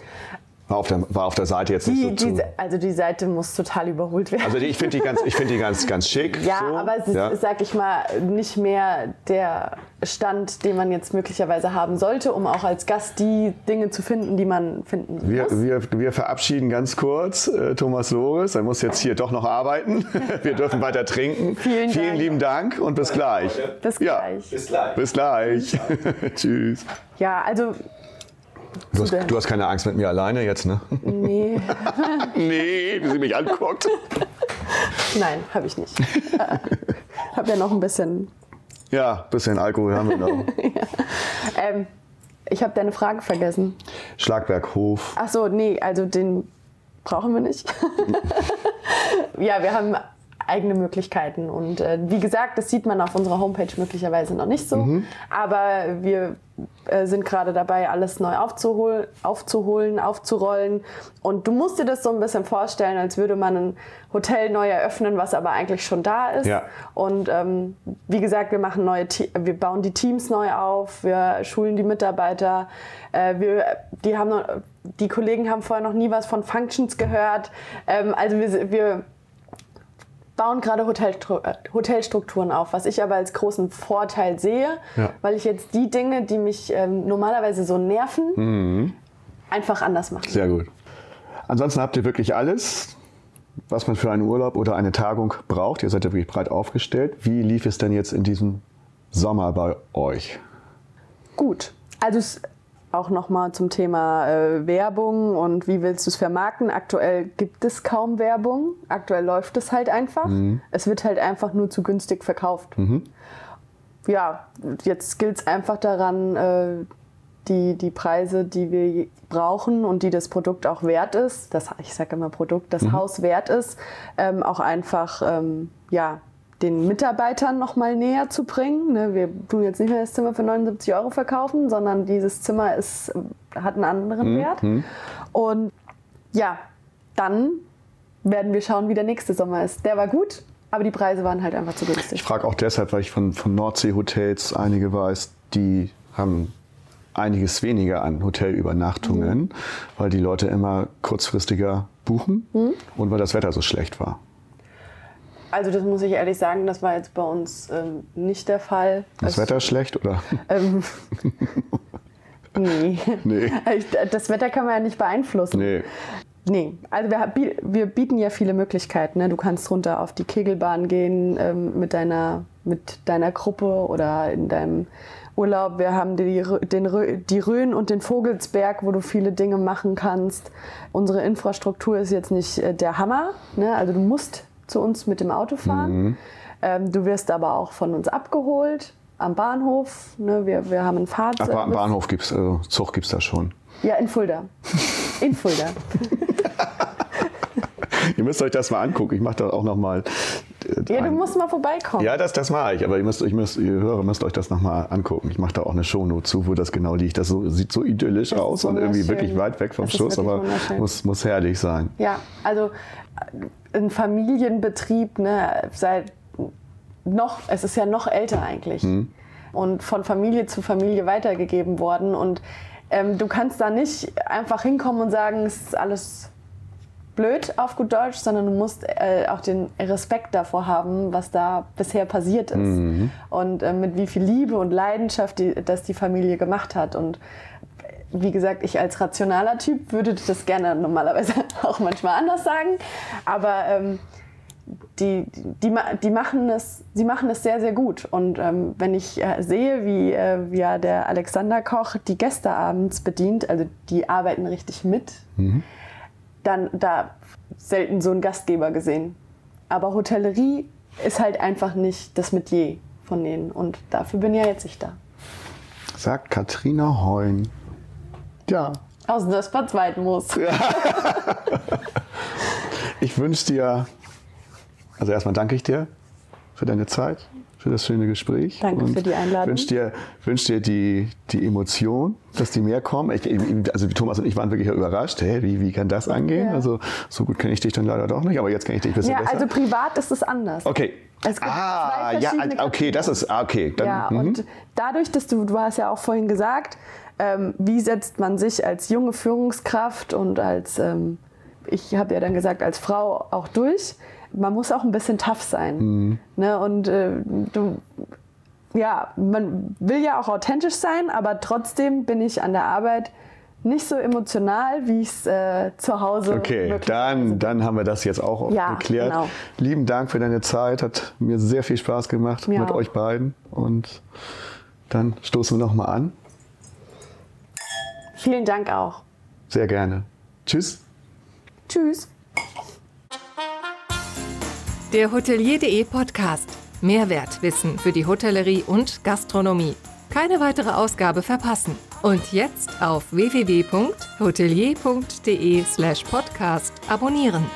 S2: War auf der, war auf der Seite jetzt
S3: Die,
S2: nicht so
S3: die,
S2: zu.
S3: also die Seite muss total überholt werden.
S2: Also die, ich finde die, ganz, ich find die ganz, ganz schick.
S3: Ja,
S2: so.
S3: aber es ist,
S2: Ja.
S3: sag ich mal, nicht mehr der Stand, den man jetzt möglicherweise haben sollte, um auch als Gast die Dinge zu finden, die man finden
S2: Wir,
S3: muss.
S2: wir, wir verabschieden ganz kurz äh, Thomas Loris. Er muss jetzt hier doch noch arbeiten. Wir dürfen weiter trinken.
S3: Vielen Dank.
S2: lieben Dank und bis gleich.
S3: Bis
S2: Ja.
S3: gleich.
S4: Bis gleich.
S2: Bis gleich. Tschüss.
S3: Ja, also,
S2: Du hast, du hast keine Angst mit mir alleine jetzt, ne?
S3: nee,
S2: nee, wie sie mich anguckt.
S3: nein, habe ich nicht. Äh, habe ja noch ein bisschen.
S2: Ja, bisschen Alkohol haben wir noch.
S3: Ähm, ich habe deine Frage vergessen.
S2: Schlagberghof.
S3: Ach so, nee, also den brauchen wir nicht. ja, wir haben eigene Möglichkeiten. Und äh, wie gesagt, das sieht man auf unserer Homepage möglicherweise noch nicht so. Aber wir äh, sind gerade dabei, alles neu aufzuhol aufzuholen, aufzurollen. Und du musst dir das so ein bisschen vorstellen, als würde man ein Hotel neu eröffnen, was aber eigentlich schon da ist.
S2: Ja.
S3: Und ähm, wie gesagt, wir machen neue, Te wir bauen die Teams neu auf, wir schulen die Mitarbeiter. Äh, wir, die haben noch, die Kollegen haben vorher noch nie was von Functions gehört. Ähm, also wir, wir bauen gerade Hotelstru äh, Hotelstrukturen auf, was ich aber als großen Vorteil sehe,
S2: Ja.
S3: weil ich jetzt die Dinge, die mich ähm, normalerweise so nerven, einfach anders mache.
S2: Sehr gut. Ansonsten habt ihr wirklich alles, was man für einen Urlaub oder eine Tagung braucht. Ihr seid ja wirklich breit aufgestellt. Wie lief es denn jetzt in diesem Sommer bei euch?
S3: Gut. Also es auch nochmal zum Thema äh, Werbung und wie willst du es vermarkten. Aktuell gibt es kaum Werbung. Aktuell läuft es halt einfach. Es wird halt einfach nur zu günstig verkauft. Ja, jetzt gilt es einfach daran, äh, die, die Preise, die wir brauchen und die das Produkt auch wert ist, das, ich sage immer Produkt, das Haus wert ist, ähm, auch einfach ähm, ja, den Mitarbeitern noch mal näher zu bringen. Ne, wir tun jetzt nicht mehr das Zimmer für 79 Euro verkaufen, sondern dieses Zimmer ist, hat einen anderen Wert. Und ja, dann werden wir schauen, wie der nächste Sommer ist. Der war gut, aber die Preise waren halt einfach zu
S2: Ich
S3: günstig.
S2: frage auch deshalb, weil ich von, von Nordsee-Hotels einige weiß, die haben einiges weniger an Hotelübernachtungen, weil die Leute immer kurzfristiger buchen und weil das Wetter so schlecht war.
S3: Also das muss ich ehrlich sagen, das war jetzt bei uns ähm, nicht der Fall.
S2: Das
S3: Es-
S2: Wetter schlecht oder?
S3: Ähm, nee.
S2: Nee.
S3: Das Wetter kann man ja nicht beeinflussen.
S2: Nee.
S3: Nee, also wir, wir bieten ja viele Möglichkeiten. Ne? Du kannst runter auf die Kegelbahn gehen ähm, mit, deiner, mit deiner Gruppe oder in deinem Urlaub. Wir haben die, den, die Rhön und den Vogelsberg, wo du viele Dinge machen kannst. Unsere Infrastruktur ist jetzt nicht äh, der Hammer. Ne? Also du musst zu uns mit dem Auto fahren. Ähm, du wirst aber auch von uns abgeholt am Bahnhof. Ne? Wir, wir haben einen Fahrzeug.
S2: Ba- Bahnhof gibt's, also Zug gibt's da schon.
S3: Ja, in Fulda. In Fulda.
S2: Ihr müsst euch das mal angucken. Ich mache da auch noch mal. äh,
S3: Ja, du
S2: ein-
S3: musst mal vorbeikommen.
S2: Ja, das, das mache ich, aber ihr, müsst, ich müsst, ihr Hörer müsst euch das nochmal angucken. Ich mache da auch eine Shownote zu, wo das genau liegt. Das so, sieht so idyllisch
S3: Das
S2: aus und irgendwie wirklich weit weg vom Schuss, aber muss, muss herrlich sein.
S3: Ja, also ein Familienbetrieb, ne, seit noch, es ist ja noch älter eigentlich. Und von Familie zu Familie weitergegeben worden. Und ähm, du kannst da nicht einfach hinkommen und sagen, es ist alles blöd auf gut Deutsch, sondern du musst äh, auch den Respekt davor haben, was da bisher passiert ist. Und äh, mit wie viel Liebe und Leidenschaft die, das die Familie gemacht hat. Und wie gesagt, ich als rationaler Typ würde das gerne normalerweise auch manchmal anders sagen. Aber ähm, die, die, die machen es, sie machen es sehr, sehr gut. Und ähm, wenn ich äh, sehe, wie, äh, wie ja der Alexander Koch die Gäste abends bedient, also die arbeiten richtig mit, dann da selten so einen Gastgeber gesehen. Aber Hotellerie ist halt einfach nicht das Metier von denen. Und dafür bin ja jetzt ich da.
S2: Sagt Katrina Heun. Ja,
S3: Außer dass man muss.
S2: ich wünsche dir, also erstmal danke ich dir für deine Zeit, für das schöne Gespräch.
S3: Danke für die Einladung.
S2: wünsche dir, wünsch dir die, die Emotion, dass die mehr kommen. Ich, also Thomas und ich waren wirklich überrascht. Hey, wie, wie kann das angehen?
S3: Ja.
S2: Also so gut kenne ich dich dann leider doch nicht, aber jetzt kenne ich dich ein bisschen
S3: Ja,
S2: besser.
S3: also privat ist es anders.
S2: okay.
S3: Es gibt
S2: ah,
S3: zwei
S2: ja, okay, das ist, ah, okay. Dann,
S3: Ja,
S2: mhm.
S3: und dadurch, dass du, du hast ja auch vorhin gesagt, ähm, wie setzt man sich als junge Führungskraft und als, ähm, ich habe ja dann gesagt, als Frau auch durch. Man muss auch ein bisschen tough sein.
S2: Mhm.
S3: Ne? Und äh, du, ja, man will ja auch authentisch sein, aber trotzdem bin ich an der Arbeit nicht so emotional, wie ich es äh, zu Hause
S2: Okay, dann, dann haben wir das jetzt auch
S3: Ja,
S2: geklärt.
S3: genau.
S2: Lieben Dank für deine Zeit, hat mir sehr viel Spaß gemacht
S3: Mir
S2: mit euch beiden. Und dann stoßen wir nochmal an.
S3: Vielen Dank auch.
S2: Sehr gerne. Tschüss.
S3: Tschüss.
S1: Der Hotelier.de Podcast. Mehrwertwissen für die Hotellerie und Gastronomie. Keine weitere Ausgabe verpassen. Und jetzt auf www.hotelier.de slash podcast abonnieren.